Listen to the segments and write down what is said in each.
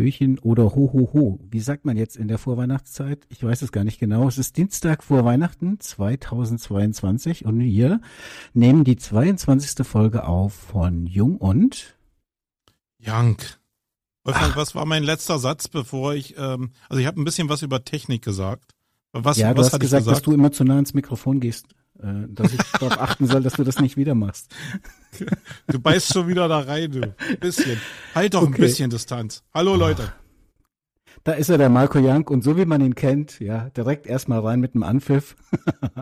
Hallöchen oder Ho, Ho, Ho. Wie sagt man jetzt in der Vorweihnachtszeit? Ich weiß es gar nicht genau. Es ist Dienstag vor Weihnachten 2022 und wir nehmen die 22. Folge auf von Jung und Jank. Wolfgang, was war mein letzter Satz, bevor ich, ähm, also ich habe ein bisschen was über Technik gesagt. Was, ja, du was hast gesagt, gesagt, dass du immer zu nah ins Mikrofon gehst, äh, dass ich darauf achten soll, dass du das nicht wieder machst. Du beißt schon wieder da rein, du. Ein bisschen. Halt doch okay. ein bisschen Distanz. Hallo Leute. Da ist er, der Marco Jank, und so wie man ihn kennt, ja, direkt erstmal rein mit dem Anpfiff.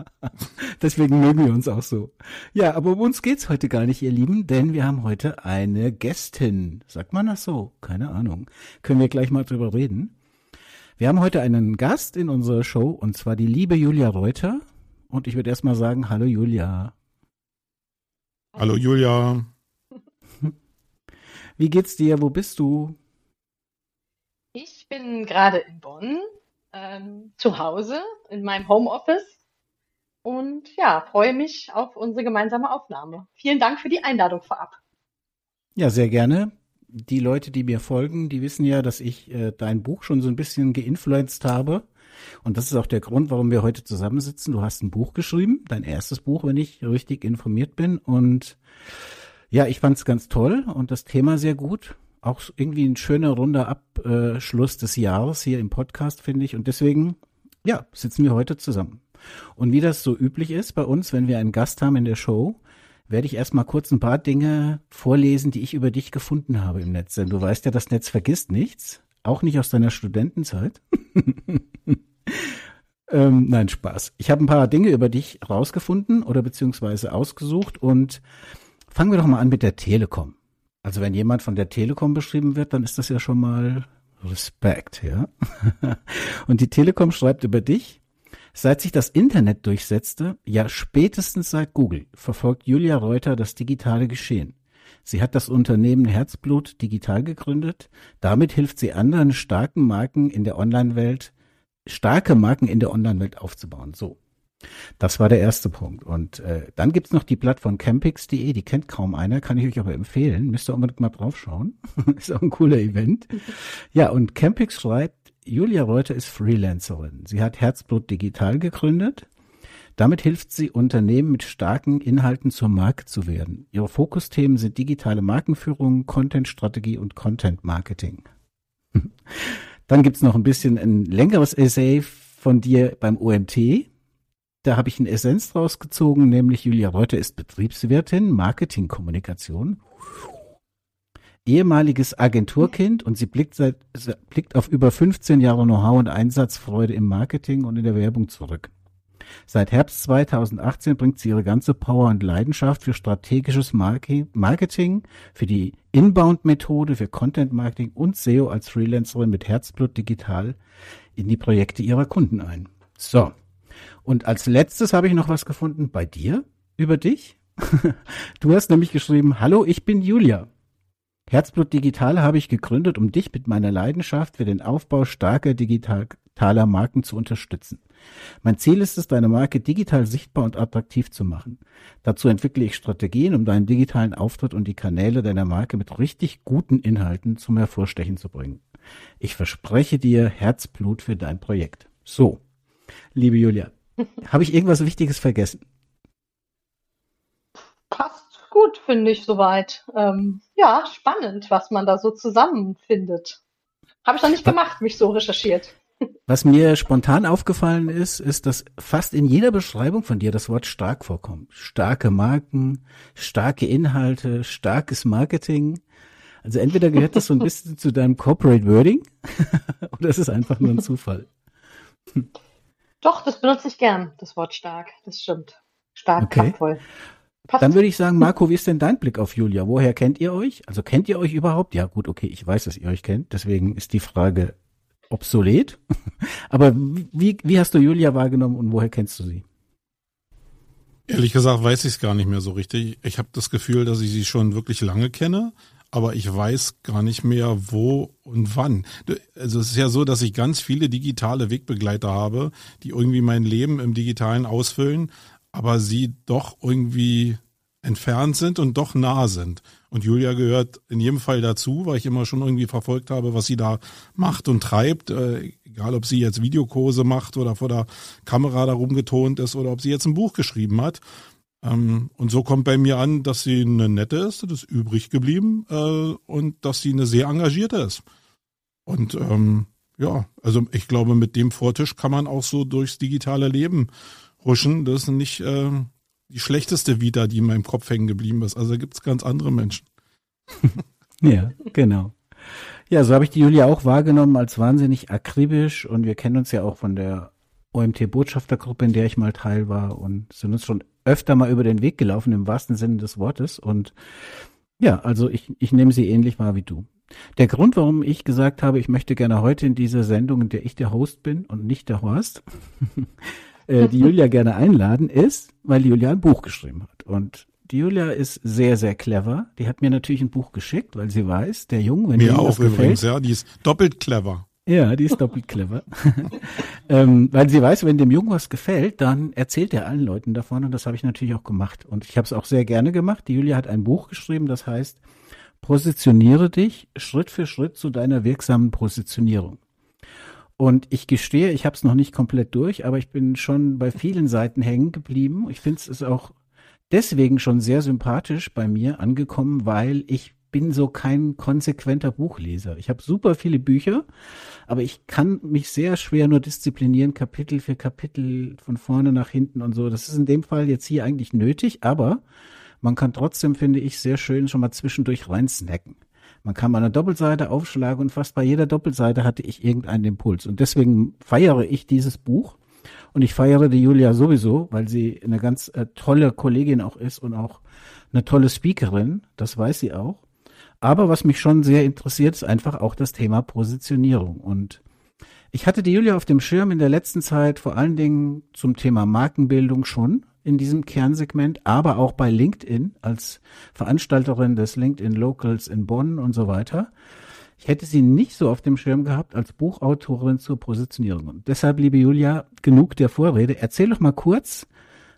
Deswegen mögen wir uns auch so. Ja, aber um uns geht's heute gar nicht, ihr Lieben, denn wir haben heute eine Gästin. Sagt man das so? Keine Ahnung. Können wir gleich mal drüber reden. Wir haben heute einen Gast in unserer Show, und zwar die liebe Julia Reuter. Und ich würde erstmal sagen, hallo Julia. Hallo Julia. Wie geht's dir? Wo bist du? Ich bin gerade in Bonn, ähm, zu Hause, in meinem Homeoffice. Und ja, freue mich auf unsere gemeinsame Aufnahme. Vielen Dank für die Einladung vorab. Ja, sehr gerne. Die Leute, die mir folgen, die wissen ja, dass ich äh, dein Buch schon so ein bisschen geinfluenced habe. Und das ist auch der Grund, warum wir heute zusammensitzen. Du hast ein Buch geschrieben, dein erstes Buch, wenn ich richtig informiert bin. Und ja, ich fand es ganz toll und das Thema sehr gut. Auch irgendwie ein schöner runder Abschluss des Jahres hier im Podcast, finde ich. Und deswegen, ja, sitzen wir heute zusammen. Und wie das so üblich ist bei uns, wenn wir einen Gast haben in der Show, werde ich erstmal kurz ein paar Dinge vorlesen, die ich über dich gefunden habe im Netz. Denn du weißt ja, das Netz vergisst nichts. Auch nicht aus deiner Studentenzeit. ähm, nein, Spaß. Ich habe ein paar Dinge über dich rausgefunden oder beziehungsweise ausgesucht und fangen wir doch mal an mit der Telekom. Also wenn jemand von der Telekom beschrieben wird, dann ist das ja schon mal Respekt, ja. und die Telekom schreibt über dich, seit sich das Internet durchsetzte, ja spätestens seit Google, verfolgt Julia Reuter das digitale Geschehen. Sie hat das Unternehmen Herzblut Digital gegründet. Damit hilft sie anderen starken Marken in der Online-Welt, starke Marken in der Online-Welt aufzubauen. So. Das war der erste Punkt. Und äh, dann gibt's noch die Plattform campix.de, die kennt kaum einer, kann ich euch aber empfehlen. Müsst ihr unbedingt mal draufschauen. ist auch ein cooler Event. Ja, und Campix schreibt, Julia Reuter ist Freelancerin. Sie hat Herzblut Digital gegründet. Damit hilft sie Unternehmen mit starken Inhalten zur Marke zu werden. Ihre Fokusthemen sind digitale Markenführung, Content-Strategie und Content-Marketing. Dann gibt's noch ein bisschen ein längeres Essay von dir beim OMT. Da habe ich eine Essenz draus gezogen, nämlich Julia Reuter ist Betriebswirtin, Marketingkommunikation, ehemaliges Agenturkind und sie blickt, seit, blickt auf über 15 Jahre Know-how und Einsatzfreude im Marketing und in der Werbung zurück. Seit Herbst 2018 bringt sie ihre ganze Power und Leidenschaft für strategisches Marketing, für die Inbound-Methode, für Content-Marketing und SEO als Freelancerin mit Herzblut digital in die Projekte ihrer Kunden ein. So. Und als letztes habe ich noch was gefunden bei dir über dich. Du hast nämlich geschrieben, hallo, ich bin Julia. Herzblut Digital habe ich gegründet, um dich mit meiner Leidenschaft für den Aufbau starker digitaler Marken zu unterstützen. Mein Ziel ist es, deine Marke digital sichtbar und attraktiv zu machen. Dazu entwickle ich Strategien, um deinen digitalen Auftritt und die Kanäle deiner Marke mit richtig guten Inhalten zum Hervorstechen zu bringen. Ich verspreche dir Herzblut für dein Projekt. So, liebe Julia, habe ich irgendwas Wichtiges vergessen? Passt gut, finde ich soweit. Ähm, ja, spannend, was man da so zusammenfindet. Habe ich noch nicht gemacht, mich so recherchiert. Was mir spontan aufgefallen ist, ist, dass fast in jeder Beschreibung von dir das Wort stark vorkommt. Starke Marken, starke Inhalte, starkes Marketing. Also entweder gehört das so ein bisschen zu deinem Corporate Wording oder es ist einfach nur ein Zufall. Doch, das benutze ich gern, das Wort stark. Das stimmt. Stark, okay. kraftvoll. Passt. Dann würde ich sagen, Marco, wie ist denn dein Blick auf Julia? Woher kennt ihr euch? Also kennt ihr euch überhaupt? Ja, gut, okay, ich weiß, dass ihr euch kennt. Deswegen ist die Frage obsolet. Aber wie, wie hast du Julia wahrgenommen und woher kennst du sie? Ehrlich gesagt weiß ich es gar nicht mehr so richtig. Ich habe das Gefühl, dass ich sie schon wirklich lange kenne, aber ich weiß gar nicht mehr, wo und wann. Also es ist ja so, dass ich ganz viele digitale Wegbegleiter habe, die irgendwie mein Leben im Digitalen ausfüllen, aber sie doch irgendwie entfernt sind und doch nah sind. Und Julia gehört in jedem Fall dazu, weil ich immer schon irgendwie verfolgt habe, was sie da macht und treibt. Äh, egal, ob sie jetzt Videokurse macht oder vor der Kamera da rumgetont ist oder ob sie jetzt ein Buch geschrieben hat. Ähm, und so kommt bei mir an, dass sie eine nette ist, das ist übrig geblieben äh, und dass sie eine sehr engagierte ist. Und ähm, ja, also ich glaube, mit dem Vortisch kann man auch so durchs digitale Leben huschen. Das ist nicht äh, die schlechteste Vita, die in meinem Kopf hängen geblieben ist. Also gibt es ganz andere Menschen. ja, genau. Ja, so habe ich die Julia auch wahrgenommen als wahnsinnig akribisch und wir kennen uns ja auch von der OMT-Botschaftergruppe, in der ich mal Teil war und sind uns schon öfter mal über den Weg gelaufen, im wahrsten Sinne des Wortes. Und ja, also ich, ich nehme sie ähnlich wahr wie du. Der Grund, warum ich gesagt habe, ich möchte gerne heute in dieser Sendung, in der ich der Host bin und nicht der Horst, äh, die Julia gerne einladen, ist, weil Julia ein Buch geschrieben hat. Und die Julia ist sehr, sehr clever. Die hat mir natürlich ein Buch geschickt, weil sie weiß, der Junge, wenn mir auch übrigens, ja, die ist doppelt clever. Ja, die ist doppelt clever. ähm, weil sie weiß, wenn dem Jungen was gefällt, dann erzählt er allen Leuten davon und das habe ich natürlich auch gemacht. Und ich habe es auch sehr gerne gemacht. Die Julia hat ein Buch geschrieben, das heißt Positioniere dich Schritt für Schritt zu deiner wirksamen Positionierung. Und ich gestehe, ich habe es noch nicht komplett durch, aber ich bin schon bei vielen Seiten hängen geblieben. Ich finde es auch deswegen schon sehr sympathisch bei mir angekommen, weil ich bin so kein konsequenter Buchleser. Ich habe super viele Bücher, aber ich kann mich sehr schwer nur disziplinieren, Kapitel für Kapitel von vorne nach hinten und so. Das ist in dem Fall jetzt hier eigentlich nötig, aber man kann trotzdem, finde ich, sehr schön schon mal zwischendurch rein snacken. Man kann mal eine Doppelseite aufschlagen und fast bei jeder Doppelseite hatte ich irgendeinen Impuls. Und deswegen feiere ich dieses Buch. Und ich feiere die Julia sowieso, weil sie eine ganz äh, tolle Kollegin auch ist und auch eine tolle Speakerin. Das weiß sie auch. Aber was mich schon sehr interessiert, ist einfach auch das Thema Positionierung. Und ich hatte die Julia auf dem Schirm in der letzten Zeit vor allen Dingen zum Thema Markenbildung schon in diesem Kernsegment, aber auch bei LinkedIn als Veranstalterin des LinkedIn Locals in Bonn und so weiter. Ich hätte sie nicht so auf dem Schirm gehabt als Buchautorin zur Positionierung. Und deshalb, liebe Julia, genug der Vorrede. Erzähl doch mal kurz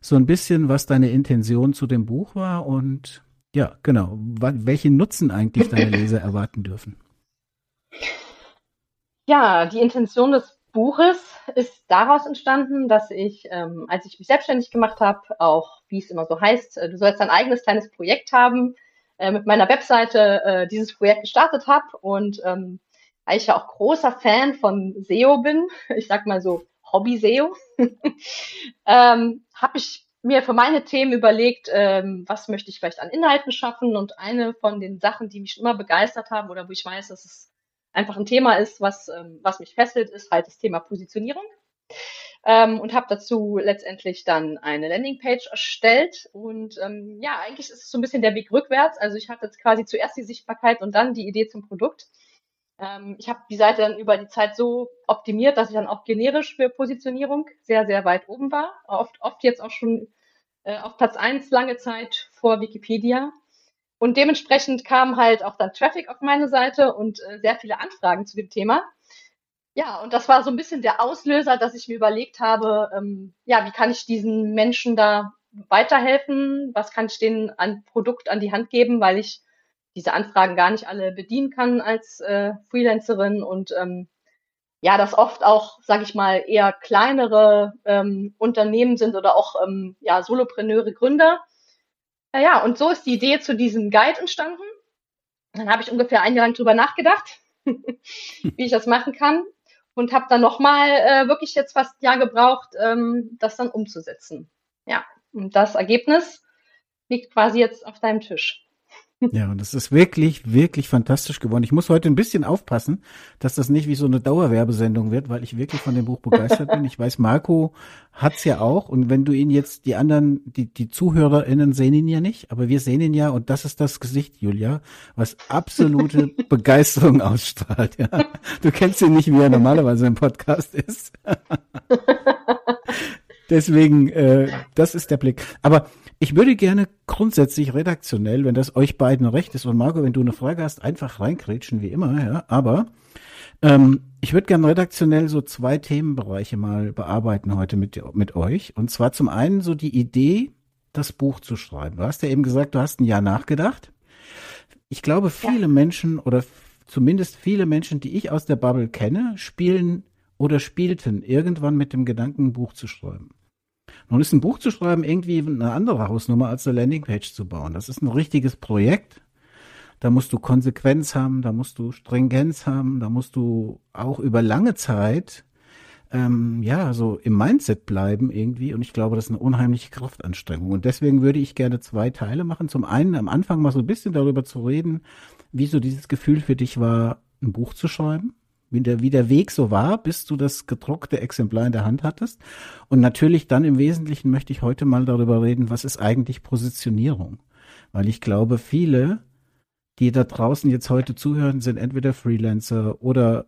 so ein bisschen, was deine Intention zu dem Buch war und ja, genau. Welchen Nutzen eigentlich deine Leser erwarten dürfen? Ja, die Intention des Buches ist daraus entstanden, dass ich, ähm, als ich mich selbstständig gemacht habe, auch, wie es immer so heißt, äh, du sollst dein eigenes kleines Projekt haben, äh, mit meiner Webseite äh, dieses Projekt gestartet habe und ähm, weil ich ja auch großer Fan von SEO bin, ich sag mal so Hobby-SEO, ähm, habe ich mir für meine Themen überlegt, ähm, was möchte ich vielleicht an Inhalten schaffen. Und eine von den Sachen, die mich immer begeistert haben oder wo ich weiß, dass es einfach ein Thema ist, was, ähm, was mich fesselt, ist halt das Thema Positionierung. Ähm, und habe dazu letztendlich dann eine Landingpage erstellt. Und ähm, ja, eigentlich ist es so ein bisschen der Weg rückwärts. Also ich hatte jetzt quasi zuerst die Sichtbarkeit und dann die Idee zum Produkt. Ähm, ich habe die Seite dann über die Zeit so optimiert, dass ich dann auch generisch für Positionierung sehr, sehr weit oben war. Oft, oft jetzt auch schon äh, auf Platz eins lange Zeit vor Wikipedia. Und dementsprechend kam halt auch dann Traffic auf meine Seite und äh, sehr viele Anfragen zu dem Thema. Ja, und das war so ein bisschen der Auslöser, dass ich mir überlegt habe, ähm, ja, wie kann ich diesen Menschen da weiterhelfen? Was kann ich denen an Produkt an die Hand geben, weil ich diese Anfragen gar nicht alle bedienen kann als äh, Freelancerin und ähm, ja, das oft auch, sage ich mal, eher kleinere ähm, Unternehmen sind oder auch ähm, ja, Solopreneure, Gründer. Naja, und so ist die Idee zu diesem Guide entstanden. Dann habe ich ungefähr ein Jahr lang drüber nachgedacht, wie ich das machen kann und habe dann nochmal äh, wirklich jetzt fast ein Jahr gebraucht, ähm, das dann umzusetzen. Ja, und das Ergebnis liegt quasi jetzt auf deinem Tisch. Ja, und das ist wirklich, wirklich fantastisch geworden. Ich muss heute ein bisschen aufpassen, dass das nicht wie so eine Dauerwerbesendung wird, weil ich wirklich von dem Buch begeistert bin. Ich weiß, Marco hat's ja auch. Und wenn du ihn jetzt, die anderen, die, die ZuhörerInnen sehen ihn ja nicht, aber wir sehen ihn ja und das ist das Gesicht, Julia, was absolute Begeisterung ausstrahlt. Ja. Du kennst ihn nicht, wie er normalerweise im Podcast ist. Deswegen, äh, das ist der Blick. Aber ich würde gerne grundsätzlich redaktionell, wenn das euch beiden recht ist und Marco, wenn du eine Frage hast, einfach reinkrätschen wie immer, ja. Aber ähm, ich würde gerne redaktionell so zwei Themenbereiche mal bearbeiten heute mit, mit euch. Und zwar zum einen so die Idee, das Buch zu schreiben? Du hast ja eben gesagt, du hast ein Jahr nachgedacht. Ich glaube, viele ja. Menschen oder zumindest viele Menschen, die ich aus der Bubble kenne, spielen oder spielten irgendwann mit dem Gedanken, ein Buch zu schreiben. Nun ist ein Buch zu schreiben irgendwie eine andere Hausnummer als eine Landingpage zu bauen. Das ist ein richtiges Projekt. Da musst du Konsequenz haben, da musst du Stringenz haben, da musst du auch über lange Zeit ähm, ja so im Mindset bleiben irgendwie. Und ich glaube, das ist eine unheimliche Kraftanstrengung. Und deswegen würde ich gerne zwei Teile machen. Zum einen am Anfang mal so ein bisschen darüber zu reden, wie so dieses Gefühl für dich war, ein Buch zu schreiben wie der, wie der Weg so war, bis du das gedruckte Exemplar in der Hand hattest. Und natürlich dann im Wesentlichen möchte ich heute mal darüber reden, was ist eigentlich Positionierung? Weil ich glaube, viele, die da draußen jetzt heute zuhören, sind entweder Freelancer oder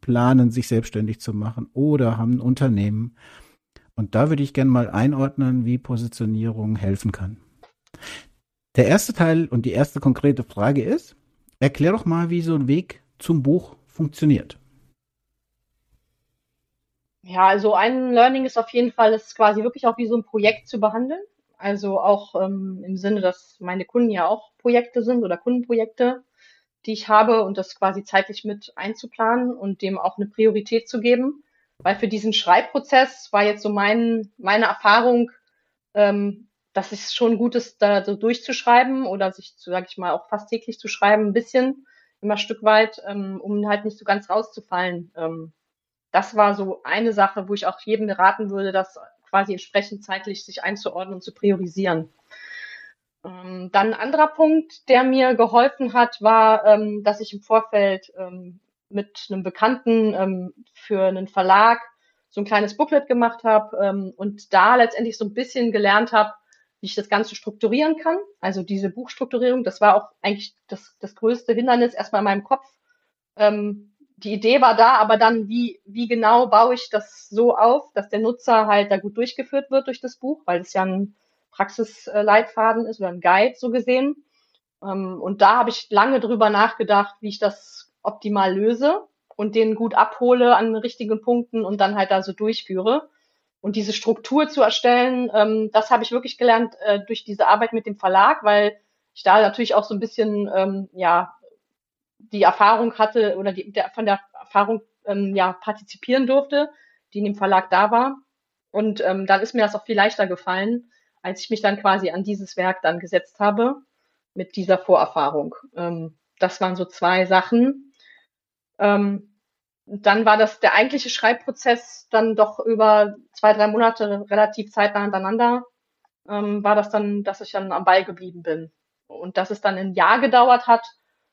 planen, sich selbstständig zu machen oder haben ein Unternehmen. Und da würde ich gerne mal einordnen, wie Positionierung helfen kann. Der erste Teil und die erste konkrete Frage ist, erklär doch mal, wie so ein Weg zum Buch funktioniert. Ja, also ein Learning ist auf jeden Fall, es quasi wirklich auch wie so ein Projekt zu behandeln. Also auch ähm, im Sinne, dass meine Kunden ja auch Projekte sind oder Kundenprojekte, die ich habe und das quasi zeitlich mit einzuplanen und dem auch eine Priorität zu geben. Weil für diesen Schreibprozess war jetzt so mein, meine Erfahrung, ähm, dass es schon gut ist, da so durchzuschreiben oder sich, sage ich mal, auch fast täglich zu schreiben, ein bisschen immer Stück weit, ähm, um halt nicht so ganz rauszufallen. Ähm, das war so eine Sache, wo ich auch jedem raten würde, das quasi entsprechend zeitlich sich einzuordnen und zu priorisieren. Ähm, dann ein anderer Punkt, der mir geholfen hat, war, ähm, dass ich im Vorfeld ähm, mit einem Bekannten ähm, für einen Verlag so ein kleines Booklet gemacht habe ähm, und da letztendlich so ein bisschen gelernt habe, wie ich das Ganze strukturieren kann. Also diese Buchstrukturierung, das war auch eigentlich das, das größte Hindernis erstmal in meinem Kopf. Ähm, die Idee war da, aber dann, wie, wie genau baue ich das so auf, dass der Nutzer halt da gut durchgeführt wird durch das Buch, weil es ja ein Praxisleitfaden ist oder ein Guide so gesehen. Ähm, und da habe ich lange drüber nachgedacht, wie ich das optimal löse und den gut abhole an richtigen Punkten und dann halt da so durchführe. Und diese Struktur zu erstellen, ähm, das habe ich wirklich gelernt äh, durch diese Arbeit mit dem Verlag, weil ich da natürlich auch so ein bisschen ähm, ja die Erfahrung hatte oder die, der, von der Erfahrung ähm, ja partizipieren durfte, die in dem Verlag da war. Und ähm, dann ist mir das auch viel leichter gefallen, als ich mich dann quasi an dieses Werk dann gesetzt habe mit dieser Vorerfahrung. Ähm, das waren so zwei Sachen. Ähm, dann war das der eigentliche Schreibprozess dann doch über zwei, drei Monate relativ zeitnah hintereinander, ähm, war das dann, dass ich dann am Ball geblieben bin. Und dass es dann ein Jahr gedauert hat,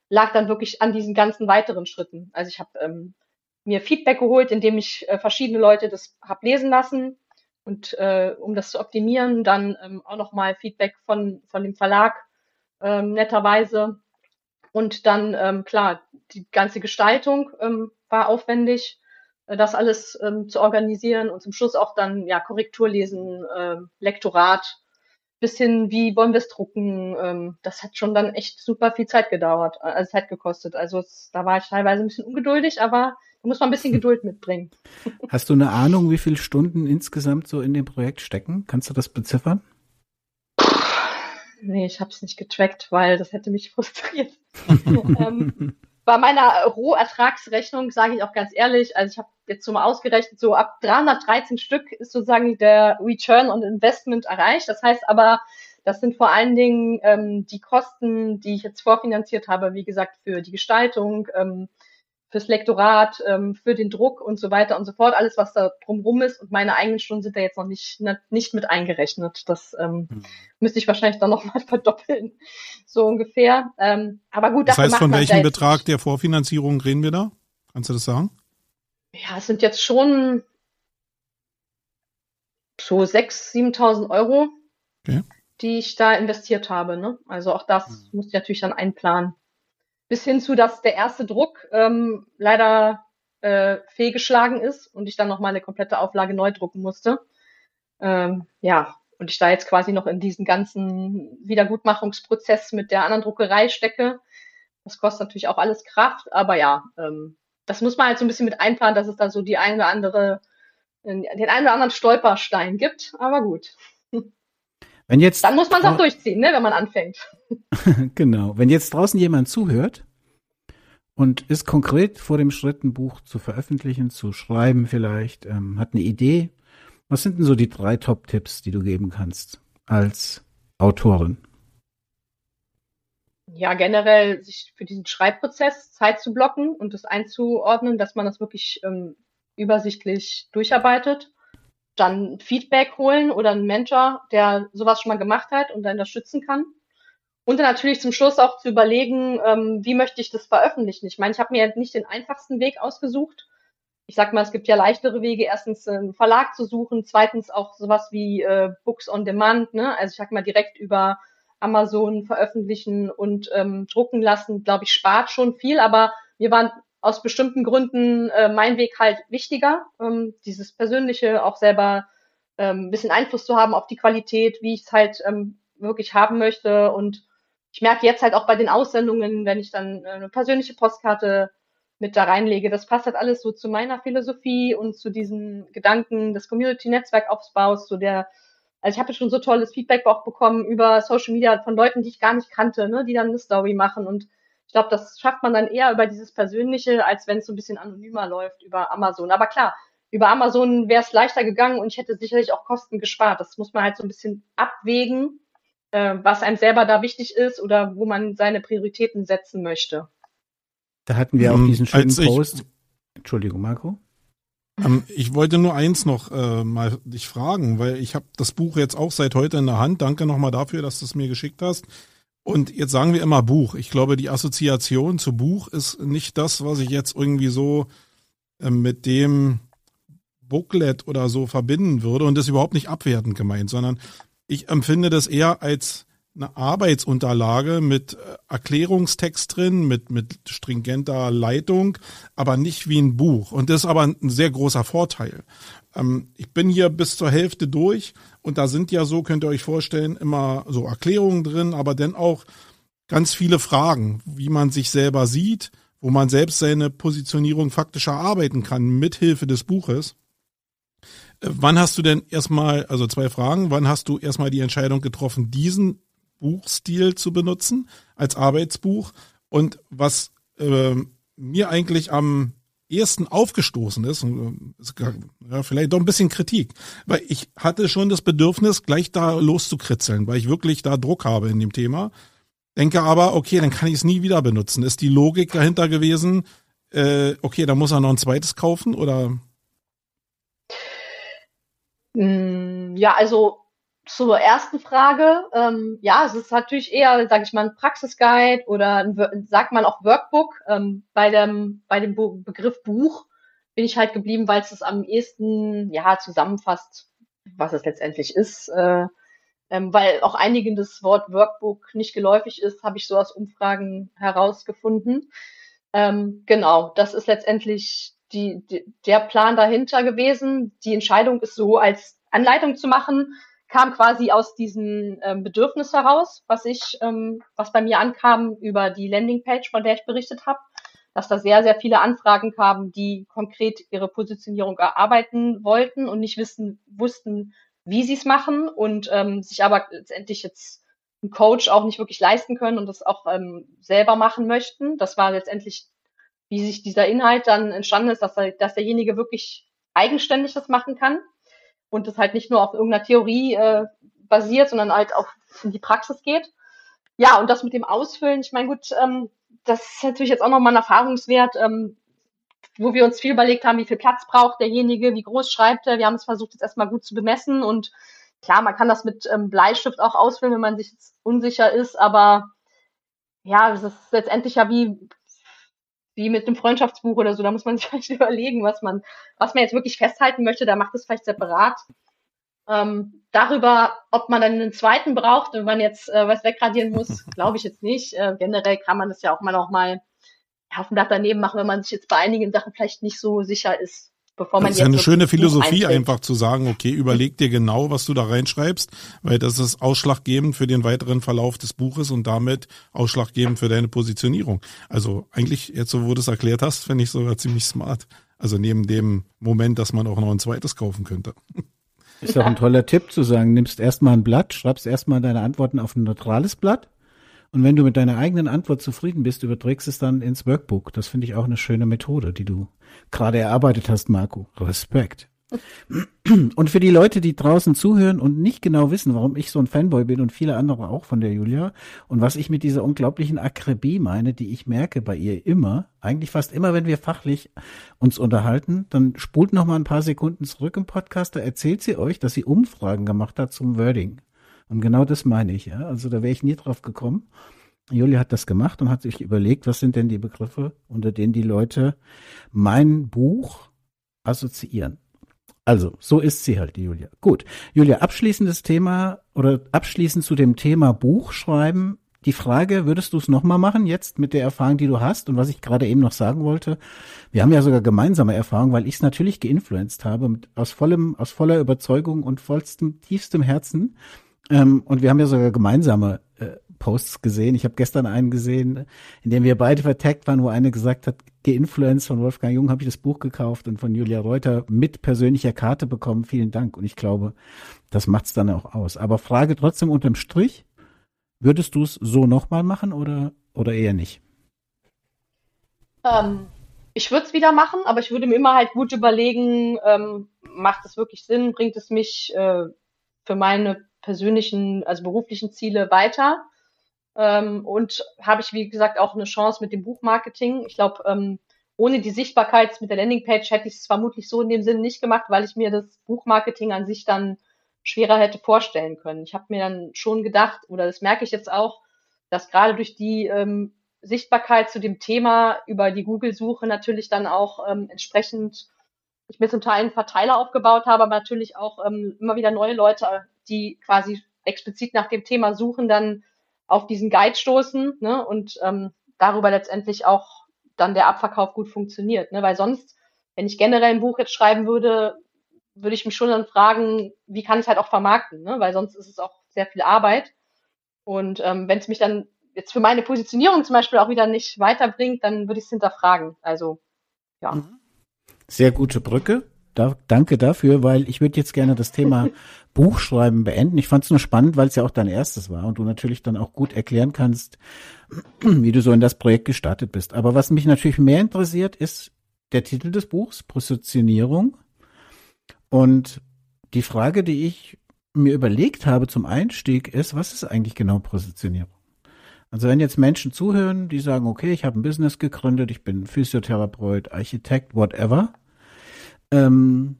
lag dann wirklich an diesen ganzen weiteren Schritten. Also ich habe ähm, mir Feedback geholt, indem ich äh, verschiedene Leute das hab lesen lassen und äh, um das zu optimieren, dann ähm, auch nochmal Feedback von, von dem Verlag ähm, netterweise. Und dann, ähm, klar, die ganze Gestaltung ähm, war aufwendig, äh, das alles ähm, zu organisieren und zum Schluss auch dann ja Korrekturlesen, äh, Lektorat, bis hin, wie wollen wir es drucken. Ähm, das hat schon dann echt super viel Zeit gedauert, äh, Zeit gekostet. Also es, da war ich teilweise ein bisschen ungeduldig, aber da muss man ein bisschen Geduld mitbringen. Hast du eine Ahnung, wie viele Stunden insgesamt so in dem Projekt stecken? Kannst du das beziffern? Nee, ich habe es nicht getrackt, weil das hätte mich frustriert. ähm, bei meiner Rohertragsrechnung sage ich auch ganz ehrlich, also ich habe jetzt so mal ausgerechnet, so ab 313 Stück ist sozusagen der Return on Investment erreicht. Das heißt aber, das sind vor allen Dingen ähm, die Kosten, die ich jetzt vorfinanziert habe, wie gesagt, für die Gestaltung, ähm, fürs Lektorat, ähm, für den Druck und so weiter und so fort, alles, was da drumrum ist. Und meine eigenen Stunden sind da jetzt noch nicht, nicht mit eingerechnet. Das ähm, hm. müsste ich wahrscheinlich dann nochmal verdoppeln, so ungefähr. Ähm, aber gut, das heißt, von welchem Betrag der Vorfinanzierung reden wir da? Kannst du das sagen? Ja, es sind jetzt schon so 6.000, 7.000 Euro, okay. die ich da investiert habe. Ne? Also auch das hm. muss ich natürlich dann einplanen bis hin zu, dass der erste Druck ähm, leider äh, fehlgeschlagen ist und ich dann nochmal eine komplette Auflage neu drucken musste. Ähm, ja, und ich da jetzt quasi noch in diesen ganzen Wiedergutmachungsprozess mit der anderen Druckerei stecke. Das kostet natürlich auch alles Kraft, aber ja, ähm, das muss man halt so ein bisschen mit einplanen, dass es da so die eine oder andere, den einen oder anderen Stolperstein gibt, aber gut. Wenn jetzt Dann muss man es auch durchziehen, ne, wenn man anfängt. genau. Wenn jetzt draußen jemand zuhört und ist konkret vor dem Schritt, ein Buch zu veröffentlichen, zu schreiben vielleicht, ähm, hat eine Idee, was sind denn so die drei Top-Tipps, die du geben kannst als Autorin? Ja, generell sich für diesen Schreibprozess Zeit zu blocken und das einzuordnen, dass man das wirklich ähm, übersichtlich durcharbeitet. Dann Feedback holen oder einen Mentor, der sowas schon mal gemacht hat und dann unterstützen kann. Und dann natürlich zum Schluss auch zu überlegen, ähm, wie möchte ich das veröffentlichen. Ich meine, ich habe mir nicht den einfachsten Weg ausgesucht. Ich sag mal, es gibt ja leichtere Wege, erstens einen Verlag zu suchen, zweitens auch sowas wie äh, Books on Demand, ne? Also ich sag mal direkt über Amazon veröffentlichen und ähm, drucken lassen, glaube ich, spart schon viel, aber mir waren aus bestimmten Gründen äh, mein Weg halt wichtiger, ähm, dieses Persönliche auch selber ähm, ein bisschen Einfluss zu haben auf die Qualität, wie ich es halt ähm, wirklich haben möchte. Und ich merke jetzt halt auch bei den Aussendungen, wenn ich dann äh, eine persönliche Postkarte mit da reinlege, das passt halt alles so zu meiner Philosophie und zu diesen Gedanken des Community-Netzwerkaufbaus, zu der, also ich habe schon so tolles Feedback auch bekommen über Social Media von Leuten, die ich gar nicht kannte, ne, die dann eine Story machen und ich glaube, das schafft man dann eher über dieses Persönliche, als wenn es so ein bisschen anonymer läuft über Amazon. Aber klar, über Amazon wäre es leichter gegangen und ich hätte sicherlich auch Kosten gespart. Das muss man halt so ein bisschen abwägen äh, was einem selber da wichtig ist oder wo man seine Prioritäten setzen möchte. Da hatten wir auch ähm, diesen schönen Post. Entschuldigung, Marco. Ähm, ich wollte nur eins noch äh, mal dich fragen, weil ich habe das Buch jetzt auch seit heute in der Hand. Danke nochmal dafür, dass du es mir geschickt hast. Und jetzt sagen wir immer Buch. Ich glaube, die Assoziation zu Buch ist nicht das, was ich jetzt irgendwie so äh, mit dem Booklet oder so verbinden würde und das überhaupt nicht abwertend gemeint, sondern ich empfinde das eher als eine Arbeitsunterlage mit äh, Erklärungstext drin, mit, mit stringenter Leitung, aber nicht wie ein Buch. Und das ist aber ein sehr großer Vorteil. Ähm, ich bin hier bis zur Hälfte durch und da sind ja so, könnt ihr euch vorstellen, immer so Erklärungen drin, aber dann auch ganz viele Fragen, wie man sich selber sieht, wo man selbst seine Positionierung faktisch erarbeiten kann, mithilfe des Buches. Wann hast du denn erstmal, also zwei Fragen, wann hast du erstmal die Entscheidung getroffen, diesen Buchstil zu benutzen als Arbeitsbuch? Und was äh, mir eigentlich am ersten aufgestoßen ist, äh, ja, vielleicht doch ein bisschen Kritik, weil ich hatte schon das Bedürfnis, gleich da loszukritzeln, weil ich wirklich da Druck habe in dem Thema. Denke aber, okay, dann kann ich es nie wieder benutzen. Ist die Logik dahinter gewesen, äh, okay, dann muss er noch ein zweites kaufen oder hm, ja, also zur ersten Frage, ähm, ja, es ist natürlich eher, sage ich mal, ein Praxisguide oder ein, sagt man auch Workbook. Ähm, bei dem bei dem Begriff Buch bin ich halt geblieben, weil es es am ehesten ja zusammenfasst, was es letztendlich ist. Äh, ähm, weil auch einigen das Wort Workbook nicht geläufig ist, habe ich so aus Umfragen herausgefunden. Ähm, genau, das ist letztendlich die, die, der Plan dahinter gewesen. Die Entscheidung ist so als Anleitung zu machen, kam quasi aus diesem ähm, Bedürfnis heraus, was ich, ähm, was bei mir ankam über die Landingpage, von der ich berichtet habe, dass da sehr, sehr viele Anfragen kamen, die konkret ihre Positionierung erarbeiten wollten und nicht wissen, wussten, wie sie es machen und ähm, sich aber letztendlich jetzt einen Coach auch nicht wirklich leisten können und das auch ähm, selber machen möchten. Das war letztendlich wie sich dieser Inhalt dann entstanden ist, dass, er, dass derjenige wirklich eigenständig das machen kann und das halt nicht nur auf irgendeiner Theorie äh, basiert, sondern halt auch in die Praxis geht. Ja, und das mit dem Ausfüllen, ich meine, gut, ähm, das ist natürlich jetzt auch nochmal ein Erfahrungswert, ähm, wo wir uns viel überlegt haben, wie viel Platz braucht derjenige, wie groß schreibt er. Wir haben es versucht, jetzt erstmal gut zu bemessen und klar, man kann das mit ähm, Bleistift auch ausfüllen, wenn man sich unsicher ist, aber ja, es ist letztendlich ja wie wie mit einem Freundschaftsbuch oder so, da muss man sich vielleicht überlegen, was man, was man jetzt wirklich festhalten möchte, da macht es vielleicht separat. Ähm, darüber, ob man dann einen zweiten braucht, wenn man jetzt äh, was wegradieren muss, glaube ich jetzt nicht. Äh, generell kann man das ja auch mal noch mal ja, auf dem Blatt daneben machen, wenn man sich jetzt bei einigen Sachen vielleicht nicht so sicher ist bevor man das ist ja eine schöne Philosophie, einfach zu sagen, okay, überleg dir genau, was du da reinschreibst, weil das ist ausschlaggebend für den weiteren Verlauf des Buches und damit ausschlaggebend für deine Positionierung. Also eigentlich, jetzt so wo du es erklärt hast, finde ich sogar ziemlich smart. Also neben dem Moment, dass man auch noch ein zweites kaufen könnte. Ist doch ein toller Tipp zu sagen, nimmst erstmal ein Blatt, schreibst erstmal deine Antworten auf ein neutrales Blatt und wenn du mit deiner eigenen Antwort zufrieden bist, überträgst es dann ins Workbook. Das finde ich auch eine schöne Methode, die du gerade erarbeitet hast, Marco. Respekt. Und für die Leute, die draußen zuhören und nicht genau wissen, warum ich so ein Fanboy bin und viele andere auch von der Julia und was ich mit dieser unglaublichen Akribie meine, die ich merke bei ihr immer, eigentlich fast immer, wenn wir fachlich uns unterhalten, dann spult noch mal ein paar Sekunden zurück im Podcast, da erzählt sie euch, dass sie Umfragen gemacht hat zum Wording. Und genau das meine ich, ja. Also da wäre ich nie drauf gekommen. Julia hat das gemacht und hat sich überlegt, was sind denn die Begriffe, unter denen die Leute mein Buch assoziieren. Also, so ist sie halt, die Julia. Gut. Julia, abschließendes Thema oder abschließend zu dem Thema Buchschreiben. Die Frage, würdest du es nochmal machen, jetzt mit der Erfahrung, die du hast? Und was ich gerade eben noch sagen wollte, wir haben ja sogar gemeinsame Erfahrung, weil ich es natürlich geinfluenzt habe, mit, aus vollem, aus voller Überzeugung und vollstem, tiefstem Herzen. Ähm, und wir haben ja sogar gemeinsame äh, Posts gesehen. Ich habe gestern einen gesehen, in dem wir beide vertagt waren, wo eine gesagt hat, geinfluenced von Wolfgang Jung habe ich das Buch gekauft und von Julia Reuter mit persönlicher Karte bekommen. Vielen Dank. Und ich glaube, das macht's dann auch aus. Aber Frage trotzdem unterm Strich, würdest du es so nochmal machen oder, oder eher nicht? Ähm, ich würde es wieder machen, aber ich würde mir immer halt gut überlegen, ähm, macht es wirklich Sinn, bringt es mich äh, für meine persönlichen, also beruflichen Ziele weiter. Ähm, und habe ich, wie gesagt, auch eine Chance mit dem Buchmarketing. Ich glaube, ähm, ohne die Sichtbarkeit mit der Landingpage hätte ich es vermutlich so in dem Sinne nicht gemacht, weil ich mir das Buchmarketing an sich dann schwerer hätte vorstellen können. Ich habe mir dann schon gedacht, oder das merke ich jetzt auch, dass gerade durch die ähm, Sichtbarkeit zu dem Thema über die Google-Suche natürlich dann auch ähm, entsprechend ich mir zum Teil einen Verteiler aufgebaut habe, aber natürlich auch ähm, immer wieder neue Leute, die quasi explizit nach dem Thema suchen, dann auf diesen Guide stoßen ne, und ähm, darüber letztendlich auch dann der Abverkauf gut funktioniert. Ne? Weil sonst, wenn ich generell ein Buch jetzt schreiben würde, würde ich mich schon dann fragen, wie kann ich es halt auch vermarkten, ne? weil sonst ist es auch sehr viel Arbeit. Und ähm, wenn es mich dann jetzt für meine Positionierung zum Beispiel auch wieder nicht weiterbringt, dann würde ich es hinterfragen. Also ja. Mhm. Sehr gute Brücke. Da, danke dafür, weil ich würde jetzt gerne das Thema Buchschreiben beenden. Ich fand es nur spannend, weil es ja auch dein erstes war und du natürlich dann auch gut erklären kannst, wie du so in das Projekt gestartet bist. Aber was mich natürlich mehr interessiert, ist der Titel des Buchs, Positionierung. Und die Frage, die ich mir überlegt habe zum Einstieg, ist, was ist eigentlich genau Positionierung? Also wenn jetzt Menschen zuhören, die sagen, okay, ich habe ein Business gegründet, ich bin Physiotherapeut, Architekt, whatever, ähm,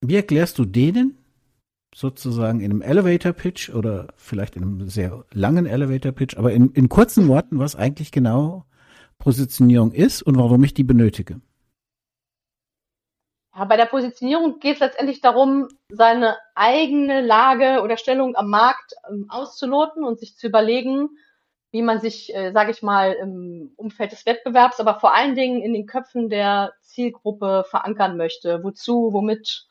wie erklärst du denen sozusagen in einem Elevator Pitch oder vielleicht in einem sehr langen Elevator Pitch, aber in, in kurzen Worten, was eigentlich genau Positionierung ist und warum ich die benötige? Ja, bei der Positionierung geht es letztendlich darum, seine eigene Lage oder Stellung am Markt ähm, auszuloten und sich zu überlegen, wie man sich, äh, sage ich mal, im Umfeld des Wettbewerbs, aber vor allen Dingen in den Köpfen der Zielgruppe verankern möchte. Wozu, womit,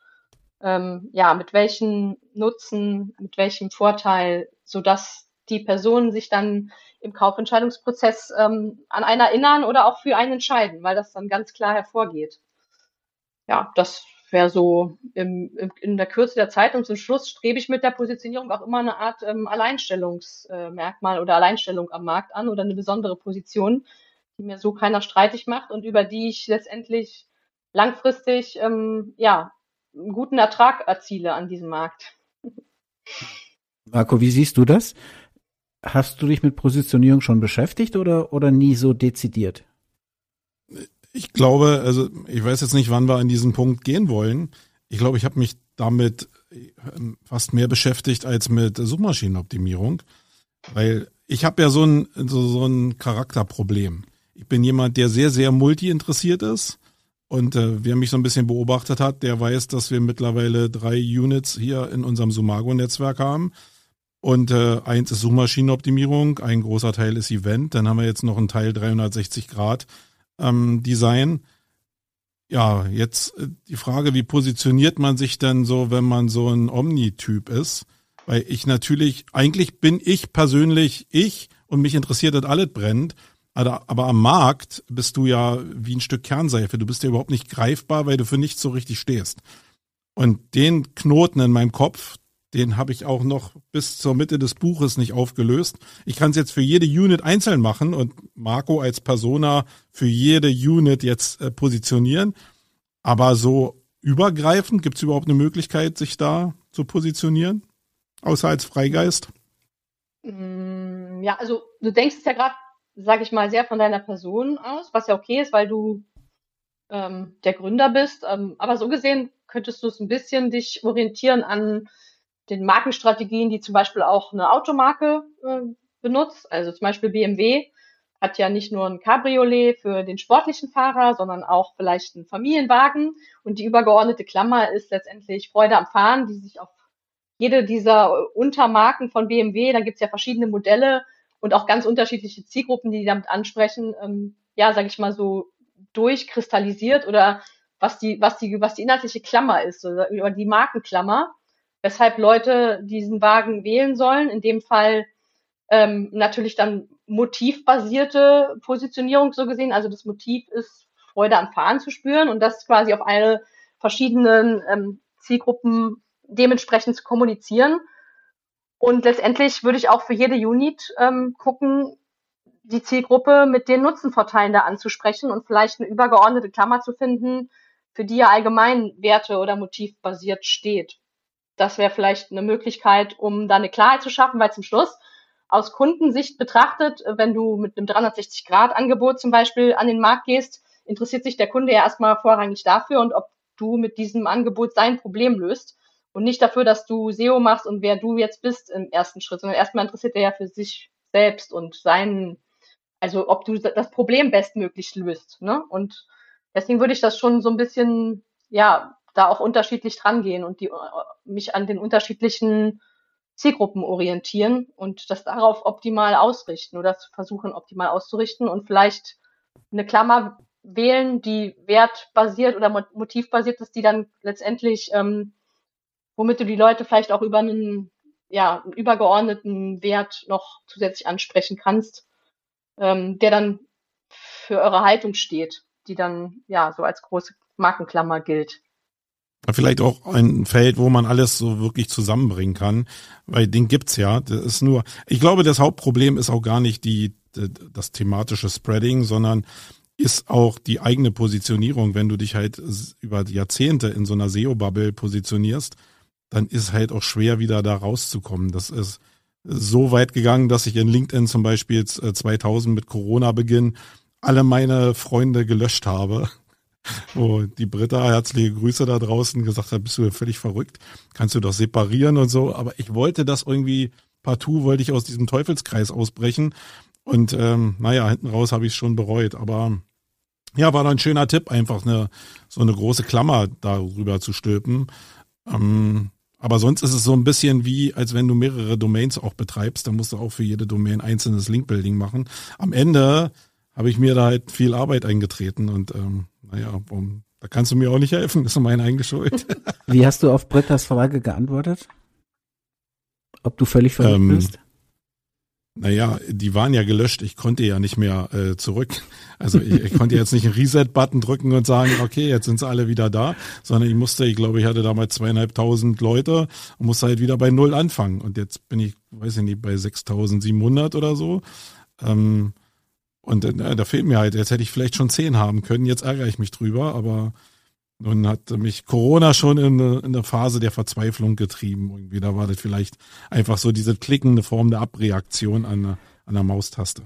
ähm, ja, mit welchen Nutzen, mit welchem Vorteil, so dass die Personen sich dann im Kaufentscheidungsprozess ähm, an einen erinnern oder auch für einen entscheiden, weil das dann ganz klar hervorgeht. Ja, das wäre so im, im, in der Kürze der Zeit und zum Schluss strebe ich mit der Positionierung auch immer eine Art ähm, Alleinstellungsmerkmal oder Alleinstellung am Markt an oder eine besondere Position, die mir so keiner streitig macht und über die ich letztendlich langfristig ähm, ja einen guten Ertrag erziele an diesem Markt. Marco, wie siehst du das? Hast du dich mit Positionierung schon beschäftigt oder, oder nie so dezidiert? Ich glaube, also ich weiß jetzt nicht, wann wir an diesen Punkt gehen wollen. Ich glaube, ich habe mich damit ähm, fast mehr beschäftigt als mit Suchmaschinenoptimierung, weil ich habe ja so ein, so, so ein Charakterproblem. Ich bin jemand, der sehr, sehr multi-interessiert ist. Und äh, wer mich so ein bisschen beobachtet hat, der weiß, dass wir mittlerweile drei Units hier in unserem Sumago-Netzwerk haben. Und äh, eins ist Suchmaschinenoptimierung, ein großer Teil ist Event, dann haben wir jetzt noch einen Teil 360 Grad, ähm, Design. Ja, jetzt äh, die Frage, wie positioniert man sich denn so, wenn man so ein Omni-Typ ist? Weil ich natürlich, eigentlich bin ich persönlich ich und mich interessiert das alles brennt. Aber, aber am Markt bist du ja wie ein Stück Kernseife. Du bist ja überhaupt nicht greifbar, weil du für nichts so richtig stehst. Und den Knoten in meinem Kopf, den habe ich auch noch bis zur Mitte des Buches nicht aufgelöst. Ich kann es jetzt für jede Unit einzeln machen und Marco als Persona für jede Unit jetzt äh, positionieren. Aber so übergreifend, gibt es überhaupt eine Möglichkeit, sich da zu positionieren? Außer als Freigeist? Mm, ja, also du denkst es ja gerade, sage ich mal, sehr von deiner Person aus, was ja okay ist, weil du ähm, der Gründer bist. Ähm, aber so gesehen könntest du es ein bisschen dich orientieren an den Markenstrategien, die zum Beispiel auch eine Automarke äh, benutzt. Also zum Beispiel BMW hat ja nicht nur ein Cabriolet für den sportlichen Fahrer, sondern auch vielleicht einen Familienwagen. Und die übergeordnete Klammer ist letztendlich Freude am Fahren, die sich auf jede dieser Untermarken von BMW, da gibt's ja verschiedene Modelle und auch ganz unterschiedliche Zielgruppen, die, die damit ansprechen, ähm, ja, sage ich mal so, durchkristallisiert oder was die, was die, was die inhaltliche Klammer ist oder die Markenklammer, weshalb Leute diesen Wagen wählen sollen. In dem Fall ähm, natürlich dann motivbasierte Positionierung so gesehen. Also das Motiv ist Freude am Fahren zu spüren und das quasi auf eine verschiedenen ähm, Zielgruppen dementsprechend zu kommunizieren. Und letztendlich würde ich auch für jede Unit ähm, gucken, die Zielgruppe mit den Nutzenvorteilen da anzusprechen und vielleicht eine übergeordnete Klammer zu finden, für die ja allgemein Werte oder motivbasiert steht. Das wäre vielleicht eine Möglichkeit, um da eine Klarheit zu schaffen, weil zum Schluss aus Kundensicht betrachtet, wenn du mit einem 360-Grad-Angebot zum Beispiel an den Markt gehst, interessiert sich der Kunde ja erstmal vorrangig dafür und ob du mit diesem Angebot sein Problem löst und nicht dafür, dass du SEO machst und wer du jetzt bist im ersten Schritt, sondern erstmal interessiert er ja für sich selbst und seinen, also ob du das Problem bestmöglich löst. Ne? Und deswegen würde ich das schon so ein bisschen, ja, da auch unterschiedlich dran gehen und die, mich an den unterschiedlichen Zielgruppen orientieren und das darauf optimal ausrichten oder versuchen optimal auszurichten und vielleicht eine Klammer wählen, die wertbasiert oder motivbasiert ist, die dann letztendlich, ähm, womit du die Leute vielleicht auch über einen, ja, einen übergeordneten Wert noch zusätzlich ansprechen kannst, ähm, der dann für eure Haltung steht, die dann ja so als große Markenklammer gilt. Vielleicht auch ein Feld, wo man alles so wirklich zusammenbringen kann, weil den gibt's ja. Das ist nur, ich glaube, das Hauptproblem ist auch gar nicht die, das thematische Spreading, sondern ist auch die eigene Positionierung. Wenn du dich halt über Jahrzehnte in so einer SEO-Bubble positionierst, dann ist halt auch schwer wieder da rauszukommen. Das ist so weit gegangen, dass ich in LinkedIn zum Beispiel 2000 mit Corona-Beginn alle meine Freunde gelöscht habe wo die Britta, herzliche Grüße da draußen, gesagt hat, bist du völlig verrückt, kannst du doch separieren und so. Aber ich wollte das irgendwie, partout wollte ich aus diesem Teufelskreis ausbrechen. Und ähm, naja, hinten raus habe ich es schon bereut. Aber ja, war da ein schöner Tipp, einfach eine so eine große Klammer darüber zu stülpen. Ähm, aber sonst ist es so ein bisschen wie, als wenn du mehrere Domains auch betreibst, dann musst du auch für jede Domain einzelnes Linkbuilding machen. Am Ende habe ich mir da halt viel Arbeit eingetreten und ähm, naja, warum, da kannst du mir auch nicht helfen, das ist meine eigene Schuld. Wie hast du auf Brettas Frage geantwortet? Ob du völlig verrückt ähm, bist? Naja, die waren ja gelöscht. Ich konnte ja nicht mehr äh, zurück. Also ich, ich konnte jetzt nicht einen Reset-Button drücken und sagen, okay, jetzt sind sie alle wieder da, sondern ich musste, ich glaube, ich hatte damals zweieinhalbtausend Leute und musste halt wieder bei Null anfangen. Und jetzt bin ich, weiß ich nicht, bei 6700 oder so. Ähm, und äh, da fehlt mir halt, jetzt hätte ich vielleicht schon zehn haben können, jetzt ärgere ich mich drüber, aber nun hat mich Corona schon in, in der Phase der Verzweiflung getrieben. Irgendwie, da war das vielleicht einfach so diese klickende Form der Abreaktion an, an der Maustaste.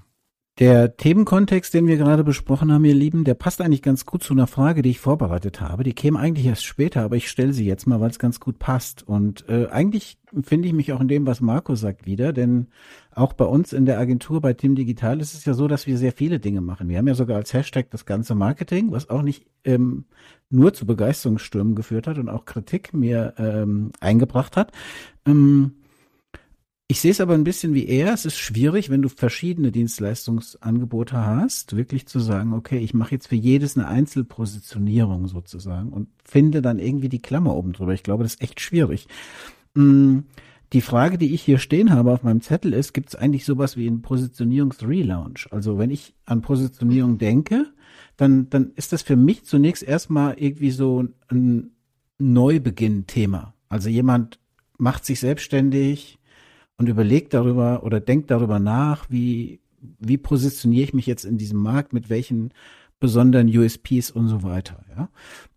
Der Themenkontext, den wir gerade besprochen haben, ihr Lieben, der passt eigentlich ganz gut zu einer Frage, die ich vorbereitet habe. Die käme eigentlich erst später, aber ich stelle sie jetzt mal, weil es ganz gut passt. Und äh, eigentlich finde ich mich auch in dem, was Marco sagt, wieder, denn auch bei uns in der Agentur bei Team Digital ist es ja so, dass wir sehr viele Dinge machen. Wir haben ja sogar als Hashtag das ganze Marketing, was auch nicht ähm, nur zu Begeisterungsstürmen geführt hat und auch Kritik mir ähm, eingebracht hat. Ähm, ich sehe es aber ein bisschen wie er. Es ist schwierig, wenn du verschiedene Dienstleistungsangebote hast, wirklich zu sagen, okay, ich mache jetzt für jedes eine Einzelpositionierung sozusagen und finde dann irgendwie die Klammer oben drüber. Ich glaube, das ist echt schwierig. Mm, die Frage, die ich hier stehen habe auf meinem Zettel ist, gibt es eigentlich sowas wie einen Positionierungs-Relaunch? Also wenn ich an Positionierung denke, dann, dann ist das für mich zunächst erstmal irgendwie so ein Neubeginn-Thema. Also jemand macht sich selbstständig und überlegt darüber oder denkt darüber nach, wie, wie positioniere ich mich jetzt in diesem Markt, mit welchen besonderen USPs und so weiter. Ja.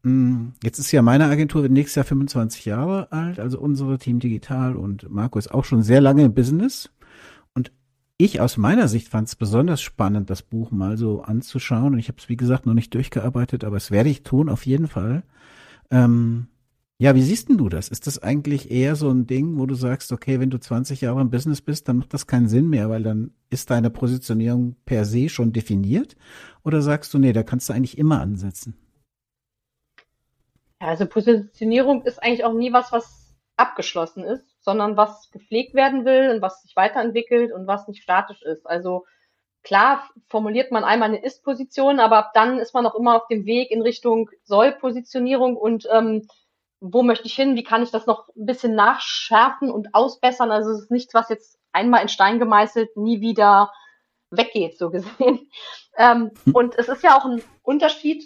Mm, jetzt ist ja meine Agentur nächstes Jahr 25 Jahre alt, also unsere Team Digital und Marco ist auch schon sehr lange im Business. Und ich aus meiner Sicht fand es besonders spannend, das Buch mal so anzuschauen. Und ich habe es, wie gesagt, noch nicht durchgearbeitet, aber es werde ich tun, auf jeden Fall. Ähm, ja, wie siehst denn du das? Ist das eigentlich eher so ein Ding, wo du sagst, okay, wenn du 20 Jahre im Business bist, dann macht das keinen Sinn mehr, weil dann ist deine Positionierung per se schon definiert? Oder sagst du, nee, da kannst du eigentlich immer ansetzen? Ja, also Positionierung ist eigentlich auch nie was, was abgeschlossen ist, sondern was gepflegt werden will und was sich weiterentwickelt und was nicht statisch ist. Also klar formuliert man einmal eine Ist-Position, aber ab dann ist man auch immer auf dem Weg in Richtung Soll-Positionierung und ähm, wo möchte ich hin, wie kann ich das noch ein bisschen nachschärfen und ausbessern. Also es ist nichts, was jetzt einmal in Stein gemeißelt nie wieder weggeht, so gesehen. Ähm, hm. Und es ist ja auch ein Unterschied,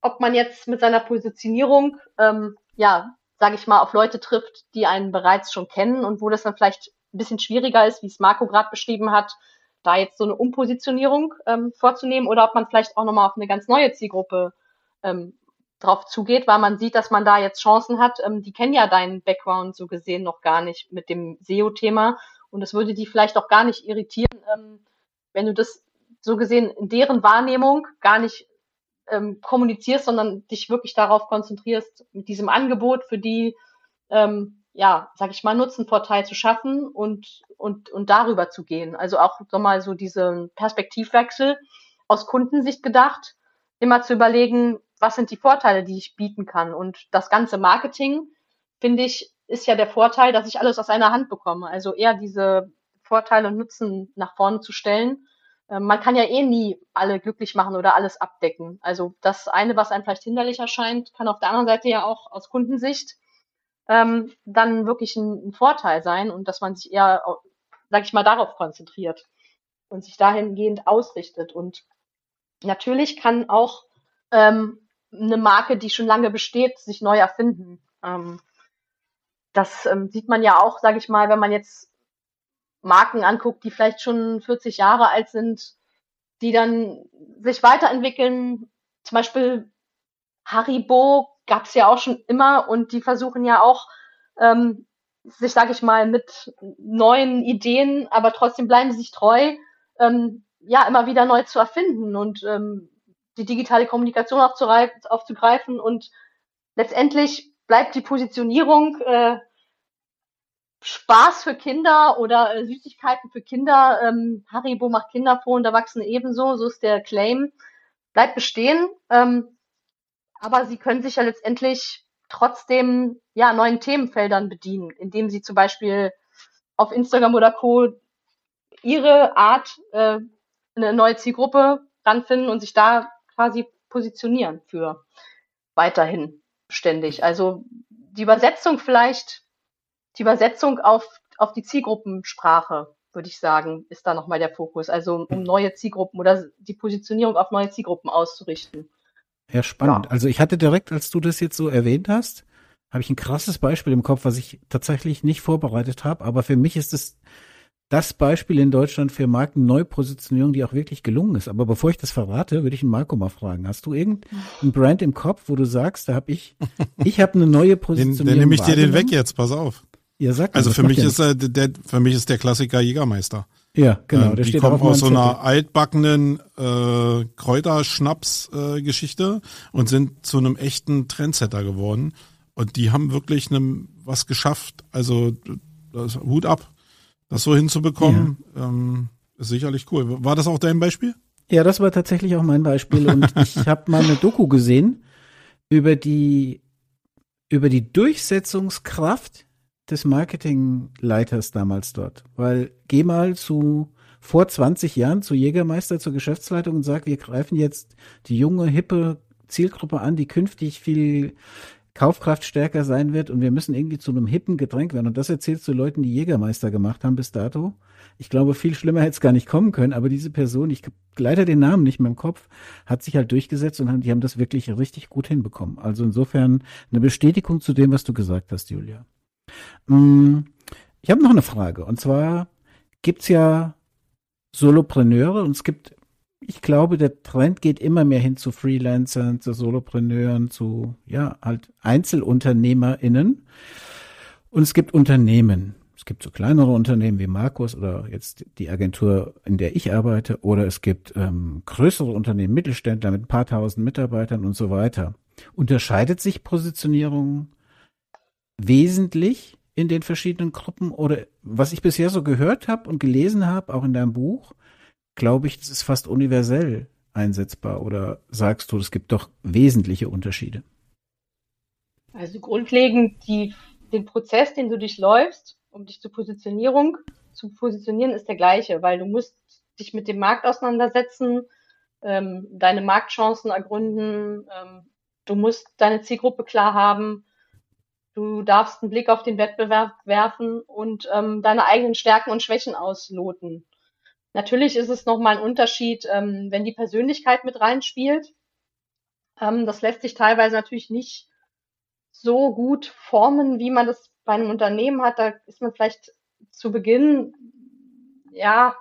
ob man jetzt mit seiner Positionierung, ähm, ja, sage ich mal, auf Leute trifft, die einen bereits schon kennen und wo das dann vielleicht ein bisschen schwieriger ist, wie es Marco gerade beschrieben hat, da jetzt so eine Umpositionierung ähm, vorzunehmen oder ob man vielleicht auch nochmal auf eine ganz neue Zielgruppe ähm, drauf zugeht, weil man sieht, dass man da jetzt Chancen hat. Ähm, die kennen ja deinen Background so gesehen noch gar nicht mit dem SEO-Thema und es würde die vielleicht auch gar nicht irritieren, ähm, wenn du das so gesehen in deren Wahrnehmung gar nicht ähm, kommunizierst, sondern dich wirklich darauf konzentrierst, mit diesem Angebot für die, ähm, ja, sag ich mal, Nutzenvorteil zu schaffen und, und, und darüber zu gehen. Also auch nochmal so diesen Perspektivwechsel aus Kundensicht gedacht, immer zu überlegen, was sind die Vorteile, die ich bieten kann. Und das ganze Marketing, finde ich, ist ja der Vorteil, dass ich alles aus einer Hand bekomme. Also eher diese Vorteile und Nutzen nach vorne zu stellen. Ähm, man kann ja eh nie alle glücklich machen oder alles abdecken. Also das eine, was einem vielleicht hinderlich erscheint, kann auf der anderen Seite ja auch aus Kundensicht ähm, dann wirklich ein, ein, Vorteil sein und dass man sich eher, sag ich mal, darauf konzentriert und sich dahingehend ausrichtet. Und natürlich kann auch ähm, eine Marke, die schon lange besteht, sich neu erfinden. Ähm, das ähm, sieht man ja auch, sage ich mal, wenn man jetzt Marken anguckt, die vielleicht schon 40 Jahre alt sind, die dann sich weiterentwickeln. Zum Beispiel Haribo gab es ja auch schon immer und die versuchen ja auch ähm, sich, sage ich mal, mit neuen Ideen, aber trotzdem bleiben sie sich treu, ähm, ja, immer wieder neu zu erfinden und ähm, die digitale Kommunikation aufzugreifen und letztendlich bleibt die Positionierung äh, Spaß für Kinder oder äh, Süßigkeiten für Kinder. Ähm, Haribo macht Kinder vor und Erwachsene ebenso, so ist der Claim. Bleibt bestehen, ähm, aber sie können sich ja letztendlich trotzdem ja neuen Themenfeldern bedienen, indem sie zum Beispiel auf Instagram oder Co. ihre Art äh, eine neue Zielgruppe ranfinden und sich da quasi positionieren für weiterhin ständig. Also die Übersetzung vielleicht, die Übersetzung auf, auf die Zielgruppensprache, würde ich sagen, ist da nochmal der Fokus. Also um neue Zielgruppen oder die Positionierung auf neue Zielgruppen auszurichten. Ja, spannend. Ja. Also ich hatte direkt, als du das jetzt so erwähnt hast, habe ich ein krasses Beispiel im Kopf, was ich tatsächlich nicht vorbereitet habe, aber für mich ist es das Beispiel in Deutschland für Markenneupositionierung, die auch wirklich gelungen ist. Aber bevor ich das verrate, würde ich einen Marco mal fragen. Hast du irgendein Brand im Kopf, wo du sagst, da habe ich, ich habe eine neue Positionierung. Dann nehme ich dir den weg jetzt, pass auf. Ja, sag also für mich ist äh, der, für mich ist der Klassiker Jägermeister. Ja, genau. Ähm, der die steht kommen aus so einer altbackenen äh, Kräuterschnaps-Geschichte äh, und sind zu einem echten Trendsetter geworden. Und die haben wirklich einem was geschafft. Also das, Hut ab. Das so hinzubekommen, ja. ähm, ist sicherlich cool. War das auch dein Beispiel? Ja, das war tatsächlich auch mein Beispiel. Und ich habe mal eine Doku gesehen über die, über die Durchsetzungskraft des Marketingleiters damals dort. Weil geh mal zu vor 20 Jahren zu Jägermeister, zur Geschäftsleitung und sag, wir greifen jetzt die junge, hippe Zielgruppe an, die künftig viel Kaufkraft stärker sein wird und wir müssen irgendwie zu einem hippen Getränk werden. Und das erzählst du Leuten, die Jägermeister gemacht haben bis dato. Ich glaube, viel schlimmer hätte es gar nicht kommen können, aber diese Person, ich leider den Namen nicht mehr im Kopf, hat sich halt durchgesetzt und die haben das wirklich richtig gut hinbekommen. Also insofern eine Bestätigung zu dem, was du gesagt hast, Julia. Mm, ich habe noch eine Frage und zwar gibt's ja Solopreneure und es gibt ich glaube, der Trend geht immer mehr hin zu Freelancern, zu Solopreneuren, zu, ja, halt EinzelunternehmerInnen. Und es gibt Unternehmen. Es gibt so kleinere Unternehmen wie Markus oder jetzt die Agentur, in der ich arbeite, oder es gibt ähm, größere Unternehmen, Mittelständler mit ein paar tausend Mitarbeitern und so weiter. Unterscheidet sich Positionierung wesentlich in den verschiedenen Gruppen oder was ich bisher so gehört habe und gelesen habe, auch in deinem Buch, glaube ich, das ist fast universell einsetzbar oder sagst du, es gibt doch wesentliche Unterschiede? Also grundlegend die, den Prozess, den du durchläufst, um dich zur Positionierung zu positionieren, ist der gleiche, weil du musst dich mit dem Markt auseinandersetzen, ähm, deine Marktchancen ergründen, ähm, du musst deine Zielgruppe klar haben, du darfst einen Blick auf den Wettbewerb werfen und ähm, deine eigenen Stärken und Schwächen ausloten. Natürlich ist es nochmal ein Unterschied, ähm, wenn die Persönlichkeit mit reinspielt. Ähm, das lässt sich teilweise natürlich nicht so gut formen, wie man das bei einem Unternehmen hat. Da ist man vielleicht zu Beginn ja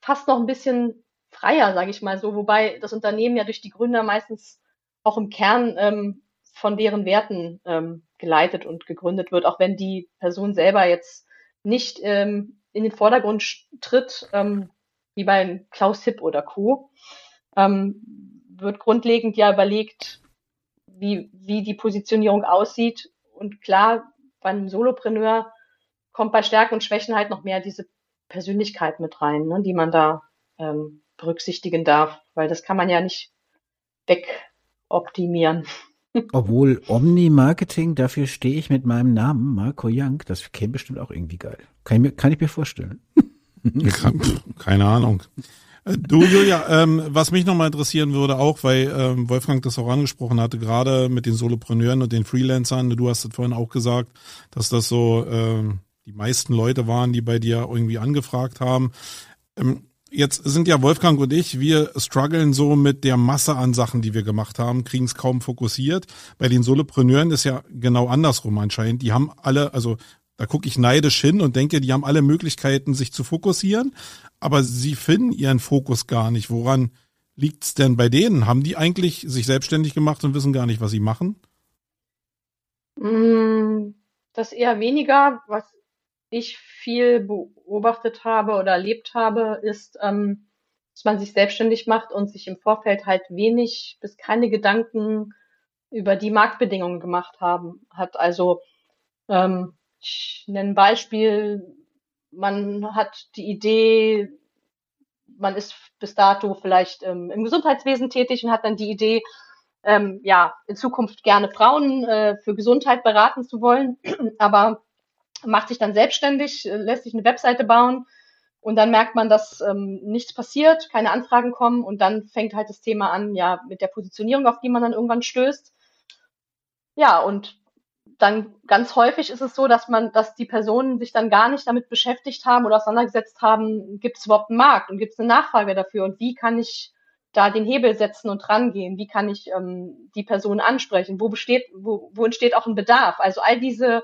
fast noch ein bisschen freier, sage ich mal so, wobei das Unternehmen ja durch die Gründer meistens auch im Kern ähm, von deren Werten ähm, geleitet und gegründet wird, auch wenn die Person selber jetzt nicht ähm, in den Vordergrund tritt, ähm, wie bei Klaus Hipp oder Co., ähm, wird grundlegend ja überlegt, wie, wie die Positionierung aussieht. Und klar, bei einem Solopreneur kommt bei Stärken und Schwächen halt noch mehr diese Persönlichkeit mit rein, ne, die man da ähm, berücksichtigen darf, weil das kann man ja nicht wegoptimieren. Obwohl Omni-Marketing, dafür stehe ich mit meinem Namen, Marco Young, das käme bestimmt auch irgendwie geil. Kann ich mir, kann ich mir vorstellen. Keine Ahnung. Äh, du, Julia, ähm, was mich nochmal interessieren würde, auch weil ähm, Wolfgang das auch angesprochen hatte, gerade mit den Solopreneuren und den Freelancern, du hast es vorhin auch gesagt, dass das so ähm, die meisten Leute waren, die bei dir irgendwie angefragt haben. Ähm, jetzt sind ja Wolfgang und ich, wir strugglen so mit der Masse an Sachen, die wir gemacht haben, kriegen es kaum fokussiert. Bei den Solopreneuren ist ja genau andersrum anscheinend. Die haben alle, also da gucke ich neidisch hin und denke, die haben alle Möglichkeiten, sich zu fokussieren, aber sie finden ihren Fokus gar nicht. Woran liegt's denn bei denen? Haben die eigentlich sich selbstständig gemacht und wissen gar nicht, was sie machen? Mm, das eher weniger. Was ich viel beobachtet habe oder erlebt habe, ist, ähm, dass man sich selbstständig macht und sich im Vorfeld halt wenig bis keine Gedanken über die Marktbedingungen gemacht haben hat. Also ähm, ich nenne ein Beispiel. Man hat die Idee, man ist bis dato vielleicht ähm, im Gesundheitswesen tätig und hat dann die Idee, ähm, ja, in Zukunft gerne Frauen äh, für Gesundheit beraten zu wollen, aber macht sich dann selbstständig, äh, lässt sich eine Webseite bauen und dann merkt man, dass ähm, nichts passiert, keine Anfragen kommen und dann fängt halt das Thema an, ja, mit der Positionierung, auf die man dann irgendwann stößt. Ja, und dann ganz häufig ist es so, dass man, dass die Personen sich dann gar nicht damit beschäftigt haben oder auseinandergesetzt haben, gibt es überhaupt einen Markt und gibt es eine Nachfrage dafür und wie kann ich da den Hebel setzen und rangehen? Wie kann ich ähm, die Person ansprechen? Wo besteht, wo, wo entsteht auch ein Bedarf? Also all diese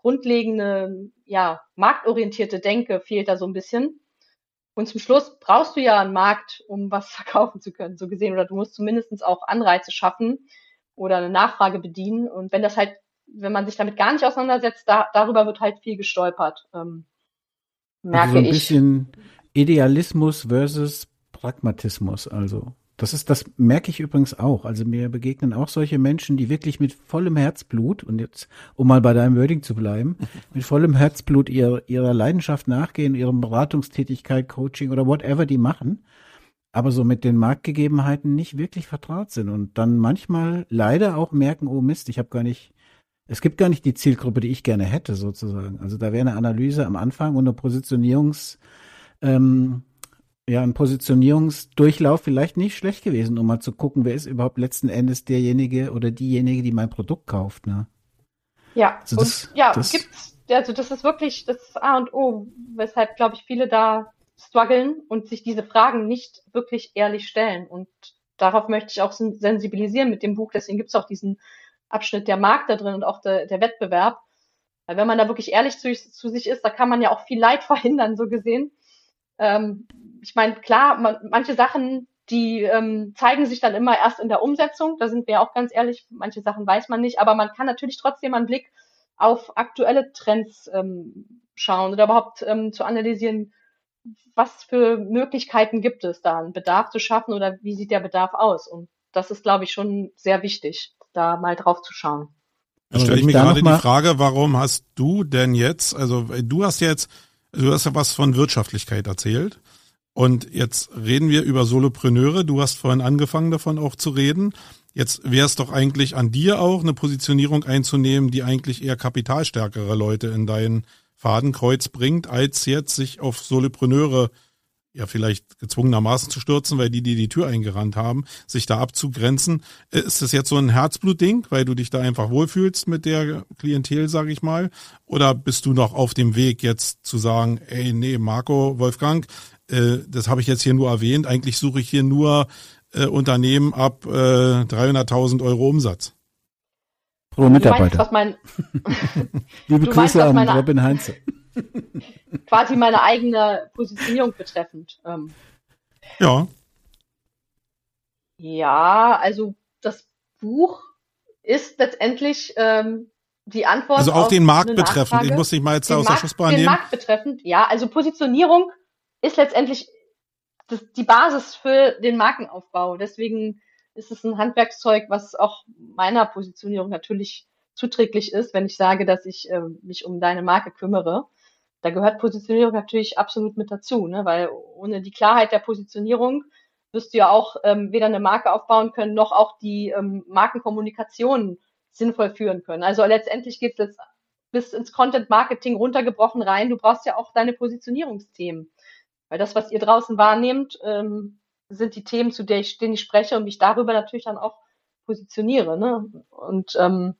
grundlegende, ja, marktorientierte Denke fehlt da so ein bisschen. Und zum Schluss brauchst du ja einen Markt, um was verkaufen zu können, so gesehen. Oder du musst zumindest auch Anreize schaffen oder eine Nachfrage bedienen. Und wenn das halt wenn man sich damit gar nicht auseinandersetzt, da, darüber wird halt viel gestolpert, ähm, merke also so ein ich. bisschen Idealismus versus Pragmatismus, also. Das ist, das merke ich übrigens auch. Also mir begegnen auch solche Menschen, die wirklich mit vollem Herzblut, und jetzt, um mal bei deinem Wording zu bleiben, mit vollem Herzblut ihrer, ihrer Leidenschaft nachgehen, ihrer Beratungstätigkeit, Coaching oder whatever die machen, aber so mit den Marktgegebenheiten nicht wirklich vertraut sind und dann manchmal leider auch merken, oh Mist, ich habe gar nicht es gibt gar nicht die Zielgruppe, die ich gerne hätte, sozusagen. Also da wäre eine Analyse am Anfang und eine Positionierungs, ähm, ja, ein Positionierungsdurchlauf vielleicht nicht schlecht gewesen, um mal zu gucken, wer ist überhaupt letzten Endes derjenige oder diejenige, die mein Produkt kauft, ne? Ja, also das, und ja, das, gibt's, also das ist wirklich das A und O, weshalb, glaube ich, viele da strugglen und sich diese Fragen nicht wirklich ehrlich stellen. Und darauf möchte ich auch sensibilisieren mit dem Buch. Deswegen gibt es auch diesen Abschnitt der Markt da drin und auch der, der Wettbewerb. Weil wenn man da wirklich ehrlich zu, zu, sich ist, da kann man ja auch viel Leid verhindern, so gesehen. Ähm, ich meine, klar, man, manche Sachen, die ähm, zeigen sich dann immer erst in der Umsetzung. Da sind wir auch ganz ehrlich, manche Sachen weiß man nicht, aber man kann natürlich trotzdem einen Blick auf aktuelle Trends ähm, schauen oder überhaupt ähm, zu analysieren, was für Möglichkeiten gibt es da, einen Bedarf zu schaffen oder wie sieht der Bedarf aus? Und das ist, glaube ich, schon sehr wichtig, da mal drauf zu schauen. Da stelle ich mir gerade die Frage, warum hast du denn jetzt, also du hast jetzt, du hast ja was von Wirtschaftlichkeit erzählt. Und jetzt reden wir über Solopreneure. Du hast vorhin angefangen davon auch zu reden. Jetzt wäre es doch eigentlich an dir auch, eine Positionierung einzunehmen, die eigentlich eher kapitalstärkere Leute in dein Fadenkreuz bringt, als jetzt sich auf Solopreneure ja vielleicht gezwungenermaßen zu stürzen, weil die, die die Tür eingerannt haben, sich da abzugrenzen. Ist das jetzt so ein Herzblutding, weil du dich da einfach wohlfühlst mit der Klientel, sage ich mal? Oder bist du noch auf dem Weg jetzt zu sagen, ey, nee, Marco, Wolfgang, äh, das habe ich jetzt hier nur erwähnt, eigentlich suche ich hier nur äh, Unternehmen ab äh, 300.000 Euro Umsatz. Pro Mitarbeiter. Meinst, mein, Liebe Grüße meinst, an meine, Robin Heinze. quasi meine eigene Positionierung betreffend. Ähm. Ja. Ja, also das Buch ist letztendlich ähm, die Antwort. Also auch den Markt betreffend. Ich muss dich mal jetzt aus der Schussbahn nehmen. Den Markt betreffend, ja. Also Positionierung ist letztendlich das, die Basis für den Markenaufbau. Deswegen ist es ein Handwerkszeug, was auch meiner Positionierung natürlich zuträglich ist, wenn ich sage, dass ich äh, mich um deine Marke kümmere. Da gehört Positionierung natürlich absolut mit dazu, ne? weil ohne die Klarheit der Positionierung wirst du ja auch ähm, weder eine Marke aufbauen können, noch auch die ähm, Markenkommunikation sinnvoll führen können. Also letztendlich geht es bis ins Content Marketing runtergebrochen rein. Du brauchst ja auch deine Positionierungsthemen. Weil das, was ihr draußen wahrnehmt, ähm, sind die Themen, zu denen ich, denen ich spreche und mich darüber natürlich dann auch positioniere. Ne? Und ähm,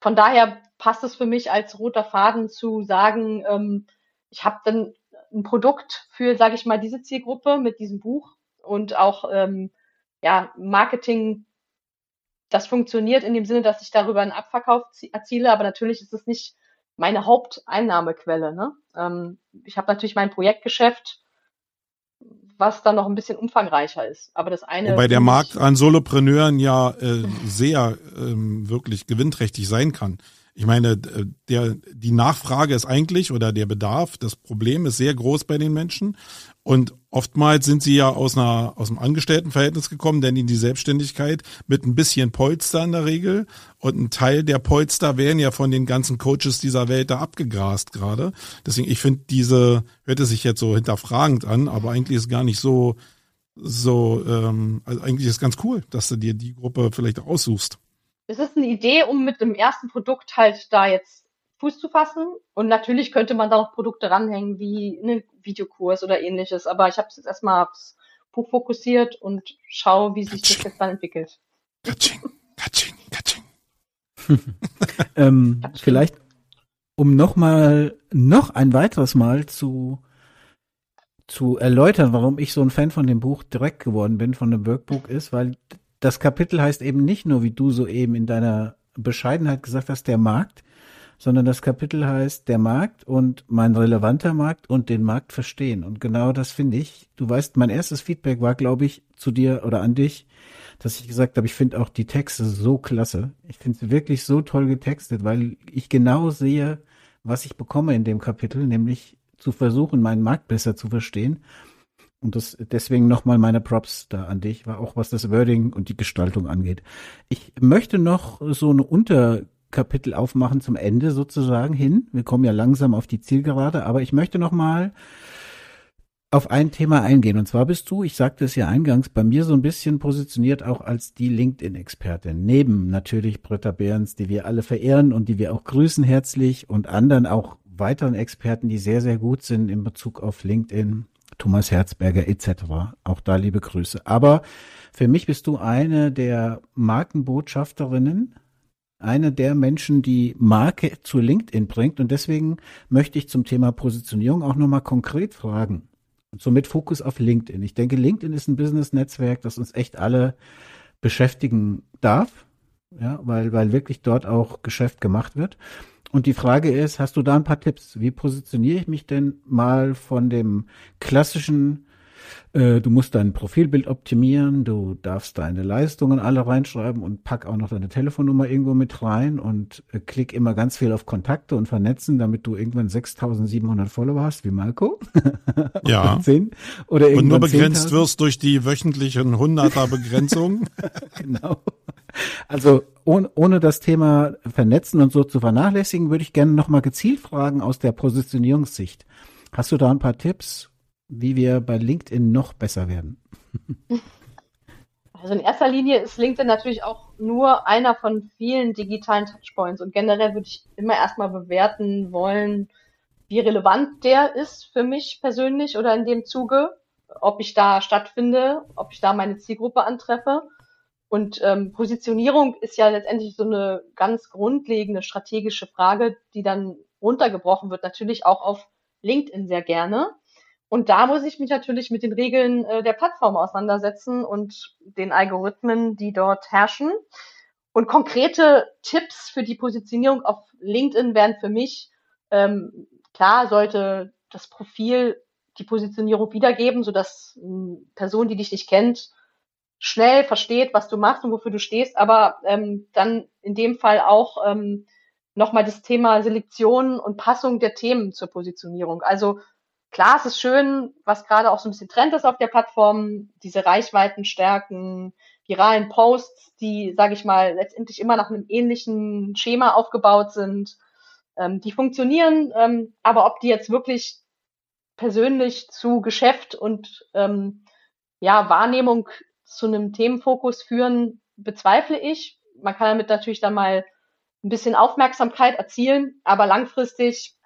von daher passt es für mich als roter Faden zu sagen, ähm, ich habe dann ein Produkt für, sage ich mal, diese Zielgruppe mit diesem Buch und auch ähm, ja, Marketing, das funktioniert in dem Sinne, dass ich darüber einen Abverkauf erziele, aber natürlich ist es nicht meine Haupteinnahmequelle. Ne? Ähm, ich habe natürlich mein Projektgeschäft, was dann noch ein bisschen umfangreicher ist. Aber das eine. Wobei der Markt an Solopreneuren ja äh, sehr ähm, wirklich gewinnträchtig sein kann. Ich meine, der, die Nachfrage ist eigentlich oder der Bedarf, das Problem ist sehr groß bei den Menschen. Und oftmals sind sie ja aus einer, aus einem Angestelltenverhältnis gekommen, denn in die Selbstständigkeit mit ein bisschen Polster in der Regel. Und ein Teil der Polster werden ja von den ganzen Coaches dieser Welt da abgegrast gerade. Deswegen, ich finde diese, hört sich jetzt so hinterfragend an, aber eigentlich ist gar nicht so, so, ähm, also eigentlich ist ganz cool, dass du dir die Gruppe vielleicht aussuchst es ist eine Idee, um mit dem ersten Produkt halt da jetzt Fuß zu fassen. Und natürlich könnte man da noch Produkte ranhängen, wie einen Videokurs oder ähnliches. Aber ich habe es jetzt erstmal aufs Buch fokussiert und schaue, wie sich das jetzt dann entwickelt. Katsching, katsching, katsching. ähm, vielleicht, um nochmal, noch ein weiteres Mal zu, zu erläutern, warum ich so ein Fan von dem Buch direkt geworden bin, von dem Workbook ist, weil das Kapitel heißt eben nicht nur, wie du soeben in deiner Bescheidenheit gesagt hast, der Markt, sondern das Kapitel heißt der Markt und mein relevanter Markt und den Markt verstehen. Und genau das finde ich. Du weißt, mein erstes Feedback war, glaube ich, zu dir oder an dich, dass ich gesagt habe, ich finde auch die Texte so klasse. Ich finde sie wirklich so toll getextet, weil ich genau sehe, was ich bekomme in dem Kapitel, nämlich zu versuchen, meinen Markt besser zu verstehen und das, deswegen nochmal meine Props da an dich, auch was das Wording und die Gestaltung angeht. Ich möchte noch so eine Unterkapitel aufmachen zum Ende sozusagen hin. Wir kommen ja langsam auf die Zielgerade, aber ich möchte nochmal auf ein Thema eingehen. Und zwar bist du, ich sagte es ja eingangs, bei mir so ein bisschen positioniert auch als die LinkedIn-Expertin. Neben natürlich Britta Behrens, die wir alle verehren und die wir auch grüßen herzlich und anderen auch weiteren Experten, die sehr, sehr gut sind in Bezug auf LinkedIn Thomas Herzberger etc. Auch da liebe Grüße. Aber für mich bist du eine der Markenbotschafterinnen, eine der Menschen, die Marke zu LinkedIn bringt. Und deswegen möchte ich zum Thema Positionierung auch nochmal konkret fragen. Und somit Fokus auf LinkedIn. Ich denke, LinkedIn ist ein Business-Netzwerk, das uns echt alle beschäftigen darf. Ja, weil, weil wirklich dort auch Geschäft gemacht wird. Und die Frage ist, hast du da ein paar Tipps? Wie positioniere ich mich denn mal von dem klassischen, du musst dein Profilbild optimieren, du darfst deine Leistungen alle reinschreiben und pack auch noch deine Telefonnummer irgendwo mit rein und äh, klick immer ganz viel auf Kontakte und vernetzen, damit du irgendwann 6700 Follower hast, wie Marco. Ja. oder, oder und nur begrenzt wirst durch die wöchentlichen Hunderter-Begrenzung. genau. Also ohne, ohne das Thema Vernetzen und so zu vernachlässigen, würde ich gerne nochmal gezielt fragen aus der Positionierungssicht. Hast du da ein paar Tipps, wie wir bei LinkedIn noch besser werden? Also in erster Linie ist LinkedIn natürlich auch nur einer von vielen digitalen Touchpoints und generell würde ich immer erstmal bewerten wollen, wie relevant der ist für mich persönlich oder in dem Zuge, ob ich da stattfinde, ob ich da meine Zielgruppe antreffe und ähm, Positionierung ist ja letztendlich so eine ganz grundlegende strategische Frage, die dann runtergebrochen wird, natürlich auch auf LinkedIn sehr gerne. Und da muss ich mich natürlich mit den Regeln äh, der Plattform auseinandersetzen und den Algorithmen, die dort herrschen. Und konkrete Tipps für die Positionierung auf LinkedIn wären für mich, ähm, klar sollte das Profil die Positionierung wiedergeben, sodass Person, die dich nicht kennt, schnell versteht, was du machst und wofür du stehst, aber ähm, dann in dem Fall auch ähm, nochmal das Thema Selektion und Passung der Themen zur Positionierung. Also klar, es ist schön, was gerade auch so ein bisschen Trend ist auf der Plattform, diese Reichweiten stärken, viralen Posts, die, sage ich mal, letztendlich immer nach einem ähnlichen Schema aufgebaut sind. Ähm, die funktionieren, ähm, aber ob die jetzt wirklich persönlich zu Geschäft und ähm, ja, Wahrnehmung zu einem Themenfokus führen, bezweifle ich. Man kann damit natürlich dann mal ein bisschen Aufmerksamkeit erzielen, aber langfristig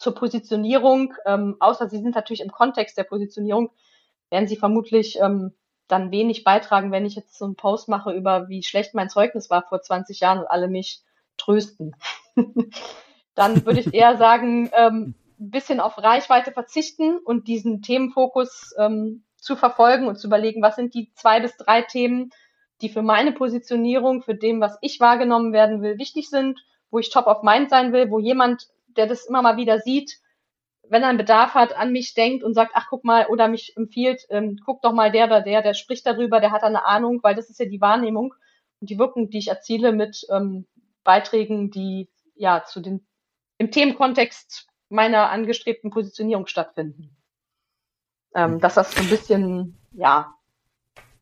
zur Positionierung, ähm, außer sie sind natürlich im Kontext der Positionierung, werden sie vermutlich ähm, dann wenig beitragen, wenn ich jetzt so einen Post mache über, wie schlecht mein Zeugnis war vor 20 Jahren und alle mich trösten. dann würde ich eher sagen, ähm, ein bisschen auf Reichweite verzichten und diesen Themenfokus ähm, zu verfolgen und zu überlegen, was sind die zwei bis drei Themen, die für meine Positionierung, für dem, was ich wahrgenommen werden will, wichtig sind, wo ich top of mind sein will, wo jemand, der das immer mal wieder sieht, wenn er einen Bedarf hat, an mich denkt und sagt, ach guck mal, oder mich empfiehlt, ähm, guck doch mal der oder der, der spricht darüber, der hat eine Ahnung, weil das ist ja die Wahrnehmung und die Wirkung, die ich erziele mit ähm, Beiträgen, die ja zu den im Themenkontext meiner angestrebten Positionierung stattfinden ähm, dass das so ein bisschen, ja,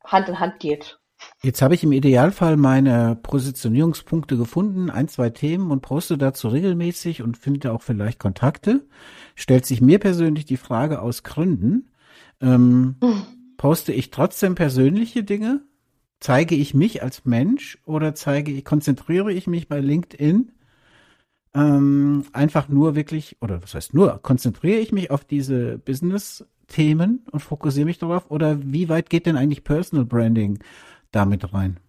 Hand in Hand geht. Jetzt habe ich im Idealfall meine Positionierungspunkte gefunden, ein, zwei Themen und poste dazu regelmäßig und finde auch vielleicht Kontakte. Stellt sich mir persönlich die Frage aus Gründen, ähm, hm. poste ich trotzdem persönliche Dinge? Zeige ich mich als Mensch oder zeige ich, konzentriere ich mich bei LinkedIn ähm, einfach nur wirklich, oder was heißt nur, konzentriere ich mich auf diese Business Themen und fokussiere mich darauf? Oder wie weit geht denn eigentlich Personal Branding damit rein?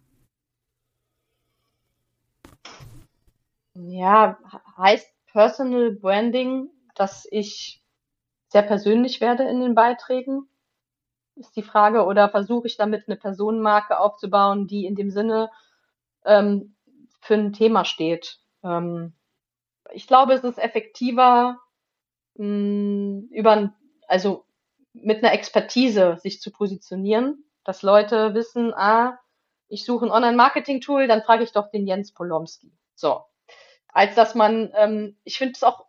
Ja, heißt Personal Branding, dass ich sehr persönlich werde in den Beiträgen? Ist die Frage. Oder versuche ich damit eine Personenmarke aufzubauen, die in dem Sinne ähm, für ein Thema steht? Ähm, ich glaube, es ist effektiver, mh, hm, über, also mit einer Expertise sich zu positionieren, dass Leute wissen, ah, ich suche ein Online-Marketing-Tool, dann frage ich doch den Jens Polomski. So. Als dass man, ähm, ich finde es auch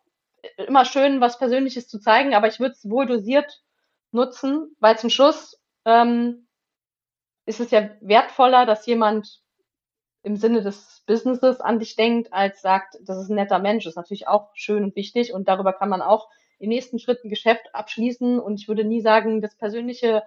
immer schön, was Persönliches zu zeigen, aber ich würde es wohl dosiert nutzen, weil zum Schluss ähm, ist es ja wertvoller, dass jemand im Sinne des Businesses an dich denkt, als sagt, das ist ein netter Mensch. Das ist natürlich auch schön und wichtig und darüber kann man auch im nächsten Schritt ein Geschäft abschließen und ich würde nie sagen, das Persönliche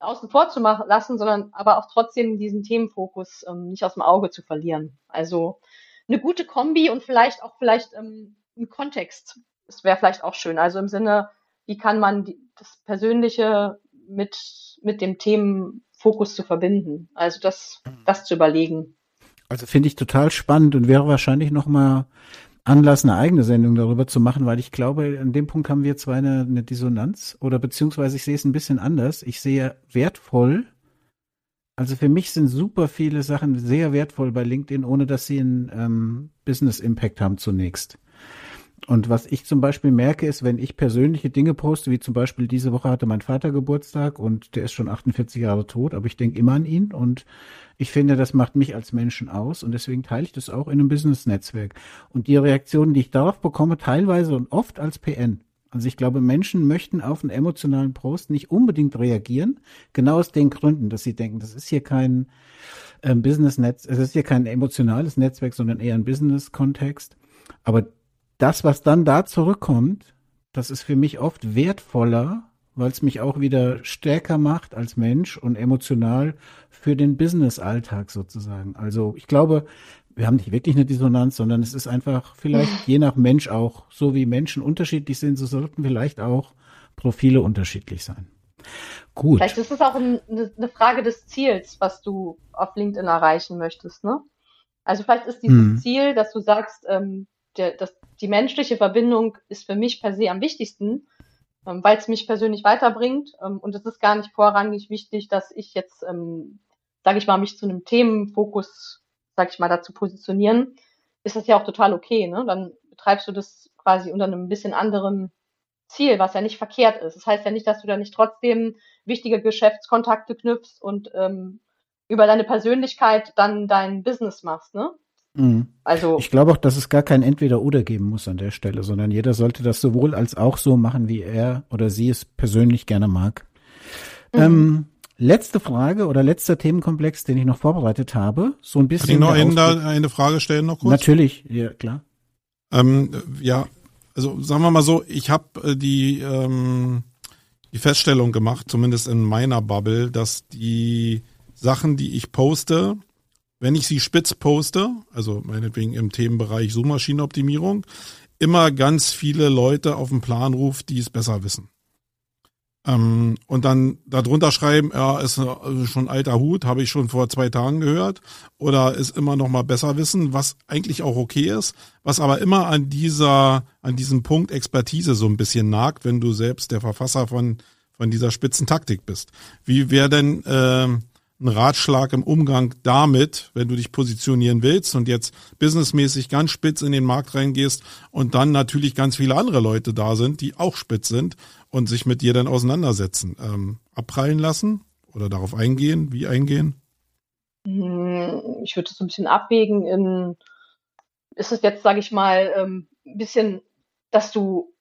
außen vor zu machen lassen, sondern aber auch trotzdem diesen Themenfokus ähm, nicht aus dem Auge zu verlieren. Also eine gute Kombi und vielleicht auch vielleicht ähm, ein Kontext. Das wäre vielleicht auch schön. Also im Sinne, wie kann man die, das Persönliche mit, mit dem Themenfokus zu verbinden. Also das, das zu überlegen. Also finde ich total spannend und wäre wahrscheinlich nochmal Anlass, eine eigene Sendung darüber zu machen, weil ich glaube, an dem Punkt haben wir zwar eine, eine Dissonanz oder beziehungsweise ich sehe es ein bisschen anders. Ich sehe wertvoll, also für mich sind super viele Sachen sehr wertvoll bei LinkedIn, ohne dass sie einen ähm, Business Impact haben zunächst. Und was ich zum Beispiel merke, ist, wenn ich persönliche Dinge poste, wie zum Beispiel diese Woche hatte mein Vater Geburtstag und der ist schon 48 Jahre tot, aber ich denke immer an ihn und ich finde, das macht mich als Menschen aus und deswegen teile ich das auch in einem Business-Netzwerk. Und die Reaktionen, die ich darauf bekomme, teilweise und oft als PN. Also ich glaube, Menschen möchten auf einen emotionalen Post nicht unbedingt reagieren, genau aus den Gründen, dass sie denken, das ist hier kein äh, Business-Netz, es ist hier kein emotionales Netzwerk, sondern eher ein Business-Kontext. Aber das, was dann da zurückkommt, das ist für mich oft wertvoller weil es mich auch wieder stärker macht als Mensch und emotional für den Business-Alltag sozusagen. Also ich glaube, wir haben nicht wirklich eine Dissonanz, sondern es ist einfach vielleicht je nach Mensch auch, so wie Menschen unterschiedlich sind, so sollten vielleicht auch Profile unterschiedlich sein. Gut. Vielleicht ist es auch eine, eine Frage des Ziels, was du auf LinkedIn erreichen möchtest, ne? Also vielleicht ist dieses hm. Ziel, dass du sagst, ähm, der, dass die menschliche Verbindung ist für mich per se am wichtigsten ähm, weil es mich persönlich weiterbringt. Ähm, und es ist gar nicht vorrangig wichtig, dass ich jetzt, ähm, sage ich mal, mich zu einem Themenfokus, sage ich mal, dazu positionieren. Ist das ja auch total okay. Ne? Dann betreibst du das quasi unter einem bisschen anderen Ziel, was ja nicht verkehrt ist. Das heißt ja nicht, dass du da nicht trotzdem wichtige Geschäftskontakte knüpfst und ähm, über deine Persönlichkeit dann dein Business machst. Ne? Mhm. Also ich glaube auch, dass es gar kein Entweder-Oder geben muss an der Stelle, sondern jeder sollte das sowohl als auch so machen, wie er oder sie es persönlich gerne mag. Mhm. Ähm, letzte Frage oder letzter Themenkomplex, den ich noch vorbereitet habe, so ein bisschen. Kann ich noch eine, eine Frage stellen noch kurz? Natürlich, ja klar. Ähm, ja, also sagen wir mal so, ich habe äh, die ähm, die Feststellung gemacht, zumindest in meiner Bubble, dass die Sachen, die ich poste, wenn ich sie spitz poste, also meinetwegen im Themenbereich Suchmaschinenoptimierung, immer ganz viele Leute auf den Plan ruft, die es besser wissen. Ähm, und dann darunter schreiben, ja, ist schon alter Hut, habe ich schon vor zwei Tagen gehört, oder ist immer noch mal besser wissen, was eigentlich auch okay ist, was aber immer an dieser, an diesem Punkt Expertise so ein bisschen nagt, wenn du selbst der Verfasser von von dieser Spitzentaktik bist. Wie wäre denn äh, ein Ratschlag im Umgang damit, wenn du dich positionieren willst und jetzt businessmäßig ganz spitz in den Markt reingehst und dann natürlich ganz viele andere Leute da sind, die auch spitz sind und sich mit dir dann auseinandersetzen. Ähm, abprallen lassen oder darauf eingehen? Wie eingehen? Hm, ich würde so ein bisschen abwägen in, ist es jetzt, sage ich mal, ähm, ein bisschen, dass du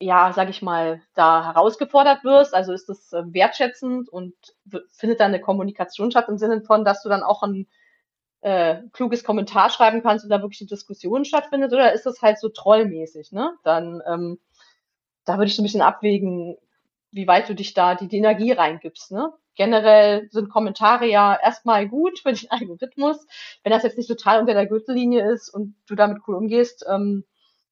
ja, sag ich mal, da herausgefordert wirst? Also ist das äh, wertschätzend und findet da eine Kommunikation statt im Sinne von, dass du dann auch ein äh, kluges Kommentar schreiben kannst und da wirklich eine Diskussion stattfindet? Oder ist das halt so trollmäßig, ne? Dann, ähm, da würde ich so ein bisschen abwägen, wie weit du dich da die, die Energie reingibst, ne? Generell sind Kommentare ja erstmal gut für den Algorithmus. Wenn das jetzt nicht total unter der Gürtellinie ist und du damit cool umgehst, ähm,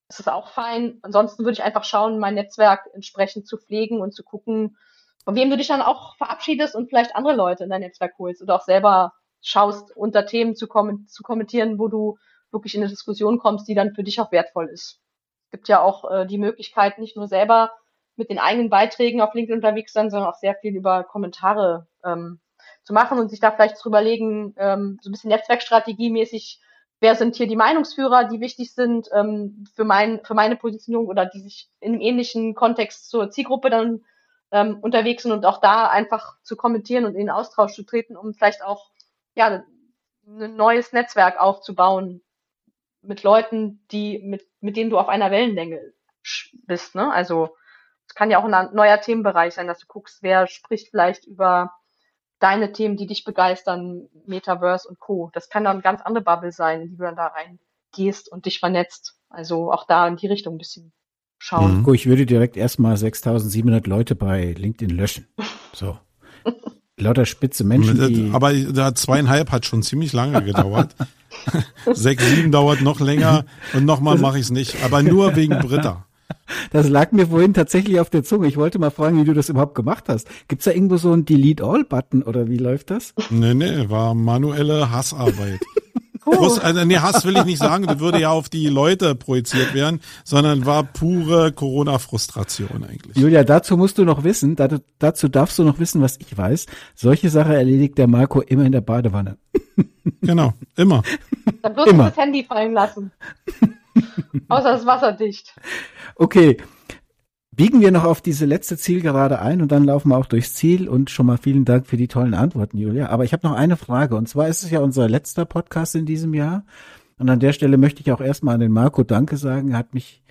ist es auch fein. Ansonsten würde ich einfach schauen, mein Netzwerk entsprechend zu pflegen und zu gucken, von wem du dich dann auch verabschiedest und vielleicht andere Leute in dein Netzwerk holst oder auch selber schaust, unter Themen zu, kom zu kommentieren, wo du wirklich in eine Diskussion kommst, die dann für dich auch wertvoll ist. Es gibt ja auch äh, die Möglichkeit, nicht nur selber mit den eigenen Beiträgen auf LinkedIn unterwegs sein, sondern auch sehr viel über Kommentare ähm, zu machen und sich da vielleicht zu überlegen, ähm, so ein bisschen Netzwerkstrategiemäßig wer sind hier die Meinungsführer, die wichtig sind ähm, für, mein, für meine Positionierung oder die sich in einem ähnlichen Kontext zur Zielgruppe dann ähm, unterwegs sind und auch da einfach zu kommentieren und in Austausch zu treten, um vielleicht auch ja ein neues Netzwerk aufzubauen mit Leuten, die mit mit denen du auf einer Wellenlänge bist. Ne? Also es kann ja auch ein neuer Themenbereich sein, dass du guckst, wer spricht vielleicht über deine Themen, die dich begeistern, Metaverse und Co. Das kann dann ganz andere Bubble sein, in die du dann da reingehst und dich vernetzt. Also auch da in die Richtung ein bisschen schauen. Mhm. Ich würde direkt erstmal 6700 Leute bei LinkedIn löschen. So. Lauter spitze Menschen. Die Aber da zweieinhalb hat schon ziemlich lange gedauert. Sechs, sieben dauert noch länger und nochmal mache ich es nicht. Aber nur wegen Britta. Das lag mir vorhin tatsächlich auf der Zunge. Ich wollte mal fragen, wie du das überhaupt gemacht hast. Gibt's da irgendwo so einen Delete-All-Button oder wie läuft das? Nee, nee, war manuelle Hassarbeit. Groß, also, nee, Hass will ich nicht sagen, das würde ja auf die Leute projiziert werden, sondern war pure Corona-Frustration eigentlich. Julia, dazu musst du noch wissen, dazu darfst du noch wissen, was ich weiß. Solche Sache erledigt der Marco immer in der Badewanne. Genau, immer. Dann wirst du das Handy fallen lassen. Außer es wasserdicht. Okay, biegen wir noch auf diese letzte Zielgerade ein und dann laufen wir auch durchs Ziel und schon mal vielen Dank für die tollen Antworten, Julia. Aber ich habe noch eine Frage und zwar ist es ja unser letzter Podcast in diesem Jahr und an der Stelle möchte ich auch erstmal an den Marco Danke sagen. Er hat mich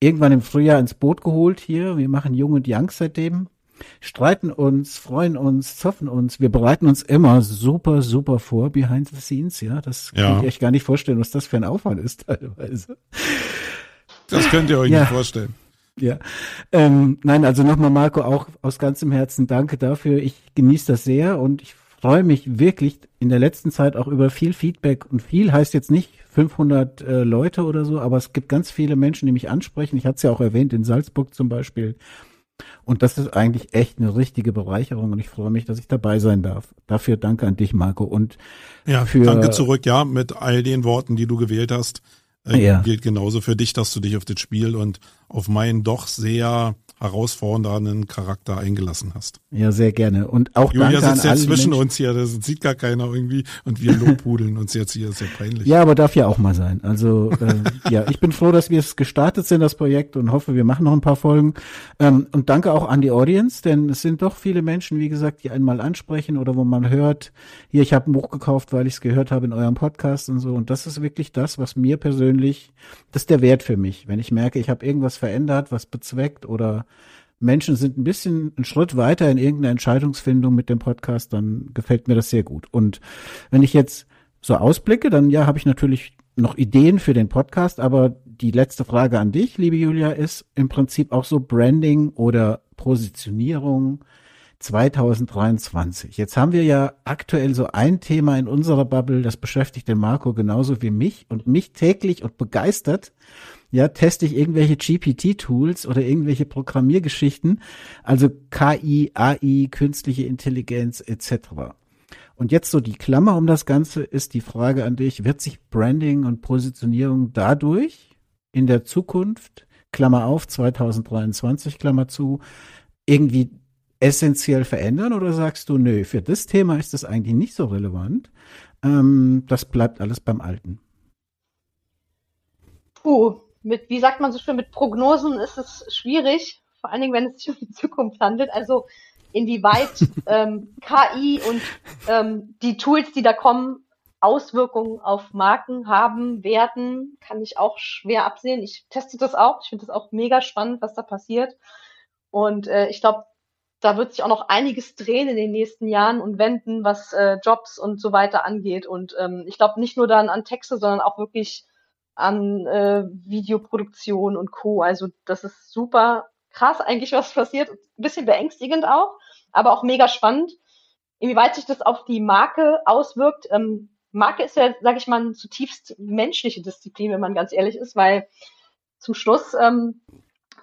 irgendwann im Frühjahr ins Boot geholt hier. Wir machen Jung und Young seitdem, streiten uns, freuen uns, zoffen uns. Wir bereiten uns immer super, super vor behind the scenes. Ja, das ja. kann ich euch gar nicht vorstellen, was das für ein Aufwand ist teilweise. Das könnt ihr euch ja. nicht vorstellen. Ja. Ähm, nein, also nochmal Marco, auch aus ganzem Herzen danke dafür. Ich genieße das sehr und ich freue mich wirklich in der letzten Zeit auch über viel Feedback und viel heißt jetzt nicht 500 äh, Leute oder so, aber es gibt ganz viele Menschen, die mich ansprechen. Ich hatte es ja auch erwähnt in Salzburg zum Beispiel. Und das ist eigentlich echt eine richtige Bereicherung und ich freue mich, dass ich dabei sein darf. Dafür danke an dich, Marco. Und ja, für, danke zurück, ja, mit all den Worten, die du gewählt hast. Äh, ja. Gilt genauso für dich, dass du dich auf das Spiel und auf meinen doch sehr herausfordernden Charakter eingelassen hast. Ja, sehr gerne. Und auch Julia danke sitzt ja zwischen Menschen. uns hier, das sieht gar keiner irgendwie und wir lobhudeln uns jetzt hier, ist ja peinlich. Ja, aber darf ja auch mal sein. Also äh, ja, ich bin froh, dass wir es gestartet sind, das Projekt und hoffe, wir machen noch ein paar Folgen. Ähm, und danke auch an die Audience, denn es sind doch viele Menschen, wie gesagt, die einmal ansprechen oder wo man hört, hier, ich habe ein Buch gekauft, weil ich es gehört habe in eurem Podcast und so. Und das ist wirklich das, was mir persönlich, das ist der Wert für mich. Wenn ich merke, ich habe irgendwas verändert, was bezweckt oder Menschen sind ein bisschen einen Schritt weiter in irgendeiner Entscheidungsfindung mit dem Podcast, dann gefällt mir das sehr gut. Und wenn ich jetzt so ausblicke, dann ja, habe ich natürlich noch Ideen für den Podcast, aber die letzte Frage an dich, liebe Julia, ist im Prinzip auch so Branding oder Positionierung 2023. Jetzt haben wir ja aktuell so ein Thema in unserer Bubble, das beschäftigt den Marco genauso wie mich und mich täglich und begeistert ja, teste ich irgendwelche GPT-Tools oder irgendwelche Programmiergeschichten, also KI, AI, künstliche Intelligenz etc. Und jetzt so die Klammer um das Ganze ist die Frage an dich, wird sich Branding und Positionierung dadurch in der Zukunft, Klammer auf, 2023, Klammer zu, irgendwie essentiell verändern oder sagst du, nö, für das Thema ist das eigentlich nicht so relevant, ähm, das bleibt alles beim Alten? Puh, mit, wie sagt man so schön, mit Prognosen ist es schwierig, vor allen Dingen, wenn es sich um die Zukunft handelt. Also inwieweit ähm, KI und ähm, die Tools, die da kommen, Auswirkungen auf Marken haben werden, kann ich auch schwer absehen. Ich teste das auch. Ich finde das auch mega spannend, was da passiert. Und äh, ich glaube, da wird sich auch noch einiges drehen in den nächsten Jahren und wenden, was äh, Jobs und so weiter angeht. Und ähm, ich glaube nicht nur dann an Texte, sondern auch wirklich an äh, Videoproduktion und Co. Also das ist super krass eigentlich, was passiert. Ein bisschen beängstigend auch, aber auch mega spannend. Inwieweit sich das auf die Marke auswirkt. Ähm, Marke ist ja, sage ich mal, eine zutiefst menschliche Disziplin, wenn man ganz ehrlich ist, weil zum Schluss ähm,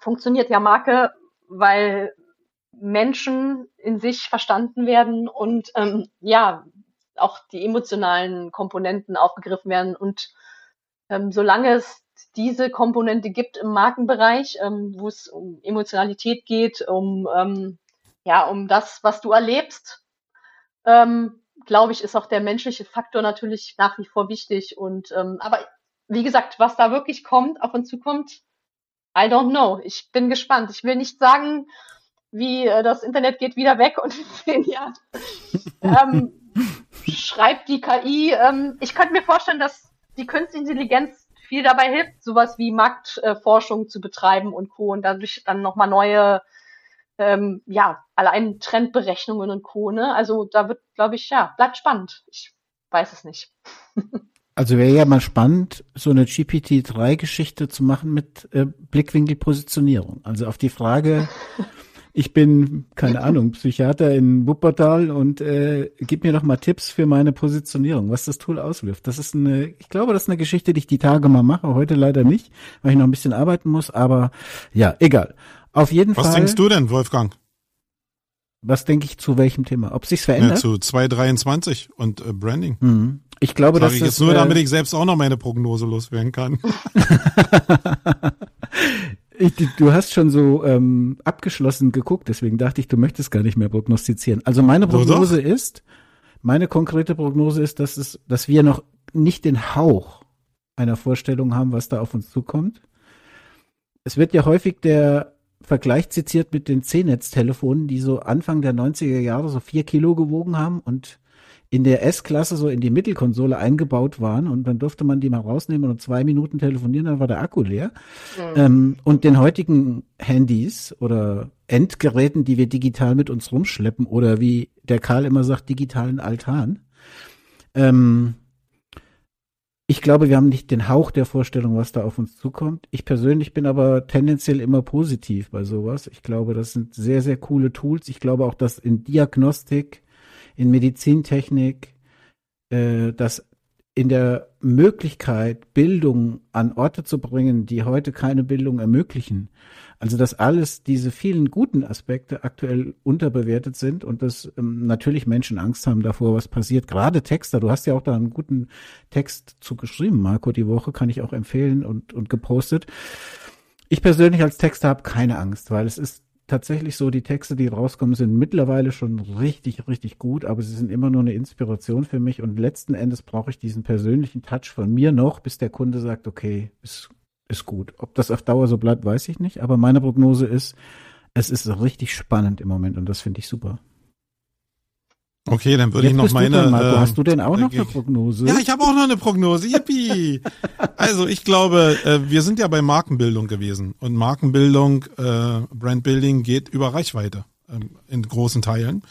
funktioniert ja Marke, weil Menschen in sich verstanden werden und ähm, ja auch die emotionalen Komponenten aufgegriffen werden und ähm, solange es diese Komponente gibt im Markenbereich, ähm, wo es um Emotionalität geht, um ähm, ja um das, was du erlebst, ähm, glaube ich, ist auch der menschliche Faktor natürlich nach wie vor wichtig. Und ähm, aber wie gesagt, was da wirklich kommt, auf uns zukommt, I don't know. Ich bin gespannt. Ich will nicht sagen, wie äh, das Internet geht wieder weg und in zehn Jahren ähm, schreibt die KI. Ähm, ich könnte mir vorstellen, dass die künstliche Intelligenz viel dabei hilft, sowas wie Marktforschung zu betreiben und Co. und dadurch dann nochmal neue, ähm, ja, allein Trendberechnungen und Co. Ne? Also da wird, glaube ich, ja, bleibt spannend. Ich weiß es nicht. Also wäre ja mal spannend, so eine GPT-3-Geschichte zu machen mit äh, Blickwinkelpositionierung. Also auf die Frage, ich bin, keine Ahnung, Psychiater in Wuppertal und äh, gib mir doch mal Tipps für meine Positionierung, was das Tool auswirft. Das ist eine, ich glaube, das ist eine Geschichte, die ich die Tage mal mache, heute leider nicht, weil ich noch ein bisschen arbeiten muss, aber ja, egal. Auf jeden was Fall. Was denkst du denn, Wolfgang? Was denke ich zu welchem Thema? Ob sich's verändert? Ja, zu 223 und äh, Branding. Mhm. Ich glaube, Sag dass ich das, jetzt nur, äh, damit ich selbst auch noch meine Prognose loswerden kann. ich, du hast schon so ähm, abgeschlossen geguckt, deswegen dachte ich, du möchtest gar nicht mehr prognostizieren. Also meine Prognose doch, doch. ist, meine konkrete Prognose ist, dass es, dass wir noch nicht den Hauch einer Vorstellung haben, was da auf uns zukommt. Es wird ja häufig der Vergleich zitiert mit den C-Netz-Telefonen, die so Anfang der 90er Jahre so vier Kilo gewogen haben und in der S-Klasse so in die Mittelkonsole eingebaut waren und dann durfte man die mal rausnehmen und zwei Minuten telefonieren, dann war der Akku leer. Mhm. Ähm, und den heutigen Handys oder Endgeräten, die wir digital mit uns rumschleppen oder wie der Karl immer sagt, digitalen Altan. Ähm, ich glaube, wir haben nicht den Hauch der Vorstellung, was da auf uns zukommt. Ich persönlich bin aber tendenziell immer positiv bei sowas. Ich glaube, das sind sehr, sehr coole Tools. Ich glaube auch, dass in Diagnostik, in Medizintechnik, äh, dass in der Möglichkeit, Bildung an Orte zu bringen, die heute keine Bildung ermöglichen, also dass alles diese vielen guten Aspekte aktuell unterbewertet sind und dass ähm, natürlich Menschen Angst haben davor, was passiert. Gerade Texter, du hast ja auch da einen guten Text zu geschrieben, Marco, die Woche kann ich auch empfehlen und, und gepostet. Ich persönlich als Texter habe keine Angst, weil es ist tatsächlich so, die Texte, die rauskommen, sind mittlerweile schon richtig, richtig gut, aber sie sind immer nur eine Inspiration für mich und letzten Endes brauche ich diesen persönlichen Touch von mir noch, bis der Kunde sagt, okay, ist ist gut. Ob das auf Dauer so bleibt, weiß ich nicht. Aber meine Prognose ist, es ist richtig spannend im Moment und das finde ich super. Okay, dann würde ich noch meine. Dran, Marco. Äh, Hast du denn auch noch eine Prognose? Ja, ich habe auch noch eine Prognose. Yippie! also ich glaube, äh, wir sind ja bei Markenbildung gewesen und Markenbildung, äh, Brandbuilding geht über Reichweite äh, in großen Teilen.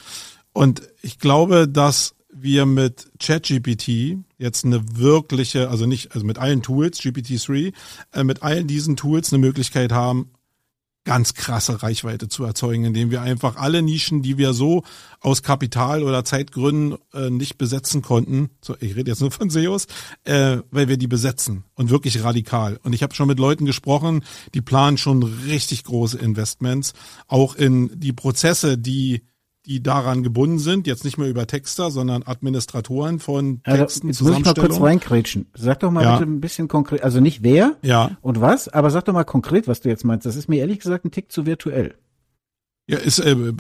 Und ich glaube, dass wir mit ChatGPT jetzt eine wirkliche, also nicht, also mit allen Tools, GPT-3, äh, mit allen diesen Tools eine Möglichkeit haben, ganz krasse Reichweite zu erzeugen, indem wir einfach alle Nischen, die wir so aus Kapital- oder Zeitgründen äh, nicht besetzen konnten, so, ich rede jetzt nur von SEOs, äh, weil wir die besetzen und wirklich radikal. Und ich habe schon mit Leuten gesprochen, die planen schon richtig große Investments, auch in die Prozesse, die die daran gebunden sind, jetzt nicht mehr über Texter, sondern Administratoren von Texten. Also, jetzt muss ich mal kurz reinkrätschen. Sag doch mal ja. bitte ein bisschen konkret, also nicht wer ja. und was, aber sag doch mal konkret, was du jetzt meinst. Das ist mir ehrlich gesagt ein Tick zu virtuell. Ja, ist, äh, äh,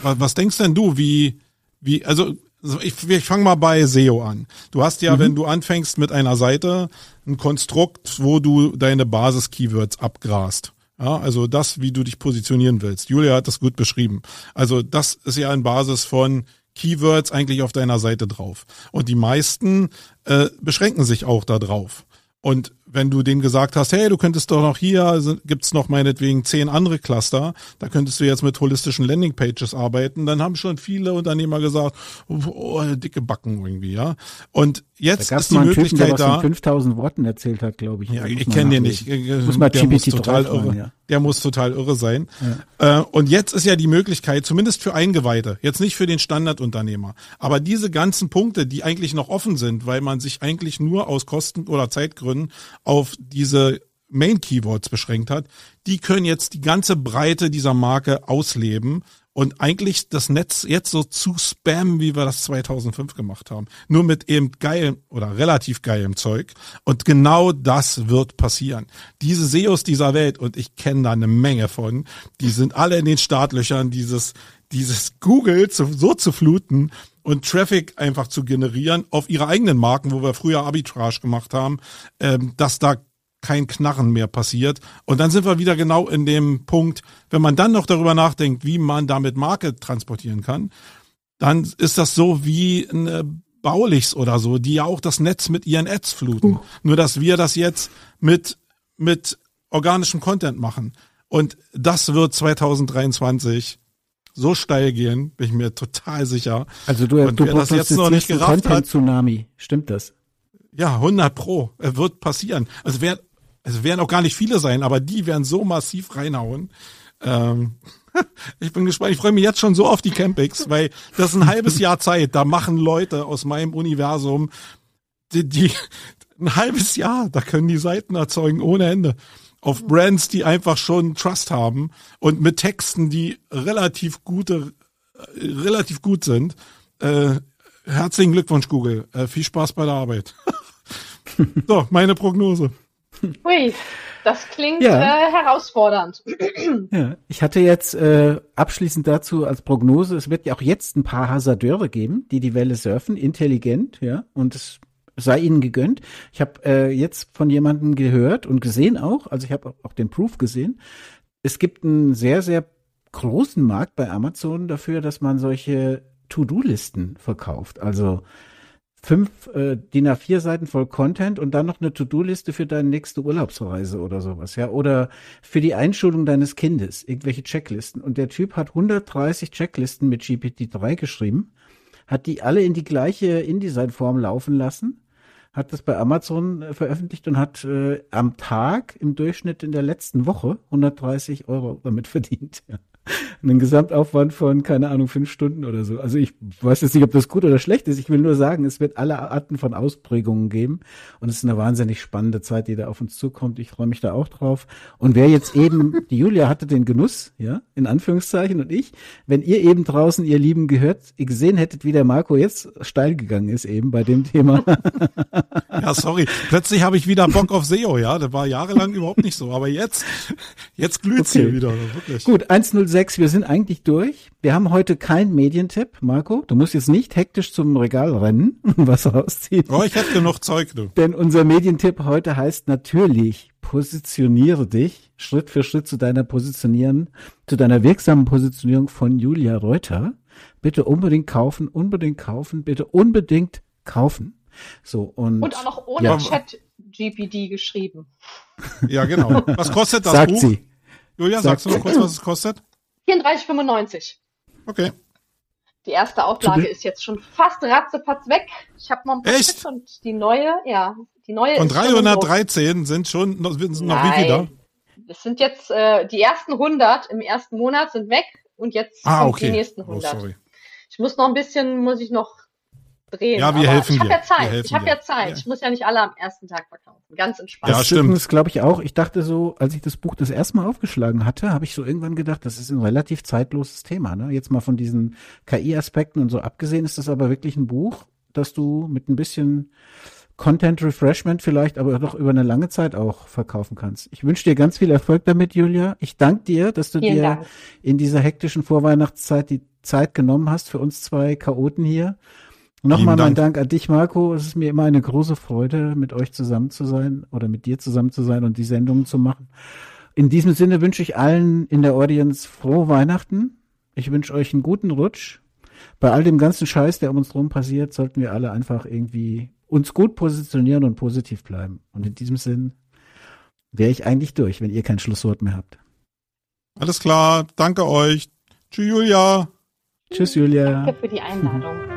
was denkst denn du, wie, wie, also ich, ich fange mal bei SEO an. Du hast ja, mhm. wenn du anfängst mit einer Seite, ein Konstrukt, wo du deine Basis-Keywords abgrast. Ja, also das, wie du dich positionieren willst. Julia hat das gut beschrieben. Also das ist ja in Basis von Keywords eigentlich auf deiner Seite drauf. Und die meisten äh, beschränken sich auch da drauf. Und wenn du denen gesagt hast, hey, du könntest doch noch hier, also gibt's noch meinetwegen zehn andere Cluster, da könntest du jetzt mit holistischen Landingpages arbeiten, dann haben schon viele Unternehmer gesagt, oh, dicke Backen irgendwie, ja. Und jetzt ist die Möglichkeit Typen, der da. 5000 Worten erzählt hat, glaube ich. Ja, ich kenne den nicht. Muss mal der muss total irre. Ja. Der muss total irre sein. Ja. Äh, und jetzt ist ja die Möglichkeit, zumindest für Eingeweihte, jetzt nicht für den Standardunternehmer, aber diese ganzen Punkte, die eigentlich noch offen sind, weil man sich eigentlich nur aus Kosten- oder Zeitgründen auf diese Main Keywords beschränkt hat, die können jetzt die ganze Breite dieser Marke ausleben und eigentlich das Netz jetzt so zu spammen, wie wir das 2005 gemacht haben. Nur mit eben geilem oder relativ geilem Zeug. Und genau das wird passieren. Diese SEOs dieser Welt, und ich kenne da eine Menge von, die sind alle in den Startlöchern, dieses, dieses Google zu, so zu fluten und Traffic einfach zu generieren auf ihre eigenen Marken, wo wir früher Arbitrage gemacht haben, ähm, dass da kein Knarren mehr passiert. Und dann sind wir wieder genau in dem Punkt, wenn man dann noch darüber nachdenkt, wie man damit Marke transportieren kann, dann ist das so wie eine Baulichs oder so, die ja auch das Netz mit ihren Ads fluten. Uh. Nur dass wir das jetzt mit, mit organischem Content machen. Und das wird 2023 so steil gehen, bin ich mir total sicher. Also du, Und du wer das jetzt noch nicht gerafft hat, Tsunami, stimmt das? Ja, 100 pro. Es wird passieren. Also wer, es werden auch gar nicht viele sein, aber die werden so massiv reinhauen. Ähm, Ich bin gespannt. Ich freue mich jetzt schon so auf die Campings, weil das ist ein halbes Jahr Zeit. Da machen Leute aus meinem Universum die, die ein halbes Jahr, da können die Seiten erzeugen ohne Ende. Auf Brands, die einfach schon Trust haben und mit Texten, die relativ gute, relativ gut sind. Äh, herzlichen Glückwunsch, Google. Äh, viel Spaß bei der Arbeit. so, meine Prognose. Hui, das klingt ja. äh, herausfordernd. Ja, ich hatte jetzt äh, abschließend dazu als Prognose, es wird ja auch jetzt ein paar Hasardeure geben, die die Welle surfen, intelligent, ja, und es sei ihnen gegönnt. Ich habe äh, jetzt von jemandem gehört und gesehen auch, also ich habe auch den Proof gesehen. Es gibt einen sehr, sehr großen Markt bei Amazon dafür, dass man solche To-Do-Listen verkauft. Also fünf äh, DIN A4 Seiten voll Content und dann noch eine To-Do-Liste für deine nächste Urlaubsreise oder sowas, ja, oder für die Einschulung deines Kindes, irgendwelche Checklisten. Und der Typ hat 130 Checklisten mit GPT-3 geschrieben, hat die alle in die gleiche InDesign-Form laufen lassen hat das bei Amazon äh, veröffentlicht und hat äh, am Tag im Durchschnitt in der letzten Woche 130 Euro damit verdient. Ja einen Gesamtaufwand von, keine Ahnung, fünf Stunden oder so. Also ich weiß jetzt nicht, ob das gut oder schlecht ist. Ich will nur sagen, es wird alle Arten von Ausprägungen geben. Und es ist eine wahnsinnig spannende Zeit, die da auf uns zukommt. Ich freue mich da auch drauf. Und wer jetzt eben, die Julia hatte den Genuss, ja, in Anführungszeichen, und ich, wenn ihr eben draußen, ihr Lieben, gehört, gesehen hättet, wie der Marco jetzt steil gegangen ist eben bei dem Thema. Ja, sorry. Plötzlich habe ich wieder Bock auf SEO, ja. Das war jahrelang überhaupt nicht so. Aber jetzt, jetzt glüht's okay. hier wieder. Wirklich. Gut, 106, wir sind eigentlich durch. Wir haben heute keinen Medientipp, Marco. Du musst jetzt nicht hektisch zum Regal rennen und was rausziehen. Oh, ich hätte noch Zeug, du. Denn unser Medientipp heute heißt natürlich, positioniere dich Schritt für Schritt zu deiner Positionieren, zu deiner wirksamen Positionierung von Julia Reuter. Bitte unbedingt kaufen, unbedingt kaufen, bitte unbedingt kaufen. So, und, und auch noch ohne ja. Chat GPD geschrieben. Ja, genau. Was kostet das Sagt Buch? Sie. Julia, Sagt sagst du noch kurz, was es kostet? 34,95. Okay. Die erste Auflage ist jetzt schon fast ratzepatz weg. Ich habe noch ein paar Echt? und die neue, ja, die neue schon 313 sind schon noch, sind noch wie viel da? Das sind jetzt äh, die ersten 100 im ersten Monat sind weg und jetzt Ah, okay. die nächsten Oh, 100. sorry. ich muss noch ein bisschen, muss ich noch drehen. Ja, wir aber helfen ich habe dir. ja Zeit. Wir ich habe dir. ja Zeit. Ja. Ich muss ja nicht alle am ersten Tag verkaufen. Ganz entspannt. Ja, das stimmt. Das glaube ich auch. Ich dachte so, als ich das Buch das erste Mal aufgeschlagen hatte, habe ich so irgendwann gedacht, das ist ein relativ zeitloses Thema. Ne? Jetzt mal von diesen KI-Aspekten und so abgesehen, ist das aber wirklich ein Buch, das du mit ein bisschen Content Refreshment vielleicht, aber doch über eine lange Zeit auch verkaufen kannst. Ich wünsche dir ganz viel Erfolg damit, Julia. Ich danke dir, dass du Vielen dir Dank. in dieser hektischen Vorweihnachtszeit die Zeit genommen hast für uns zwei Chaoten hier. Nochmal mein Dank. Dank an dich, Marco. Es ist mir immer eine große Freude, mit euch zusammen zu sein oder mit dir zusammen zu sein und die Sendungen zu machen. In diesem Sinne wünsche ich allen in der Audience frohe Weihnachten. Ich wünsche euch einen guten Rutsch. Bei all dem ganzen Scheiß, der um uns drum passiert, sollten wir alle einfach irgendwie uns gut positionieren und positiv bleiben. Und in diesem Sinn wäre ich eigentlich durch, wenn ihr kein Schlusswort mehr habt. Alles klar. Danke euch. Tschüss, Julia. Tschüss, Julia. Danke für die Einladung.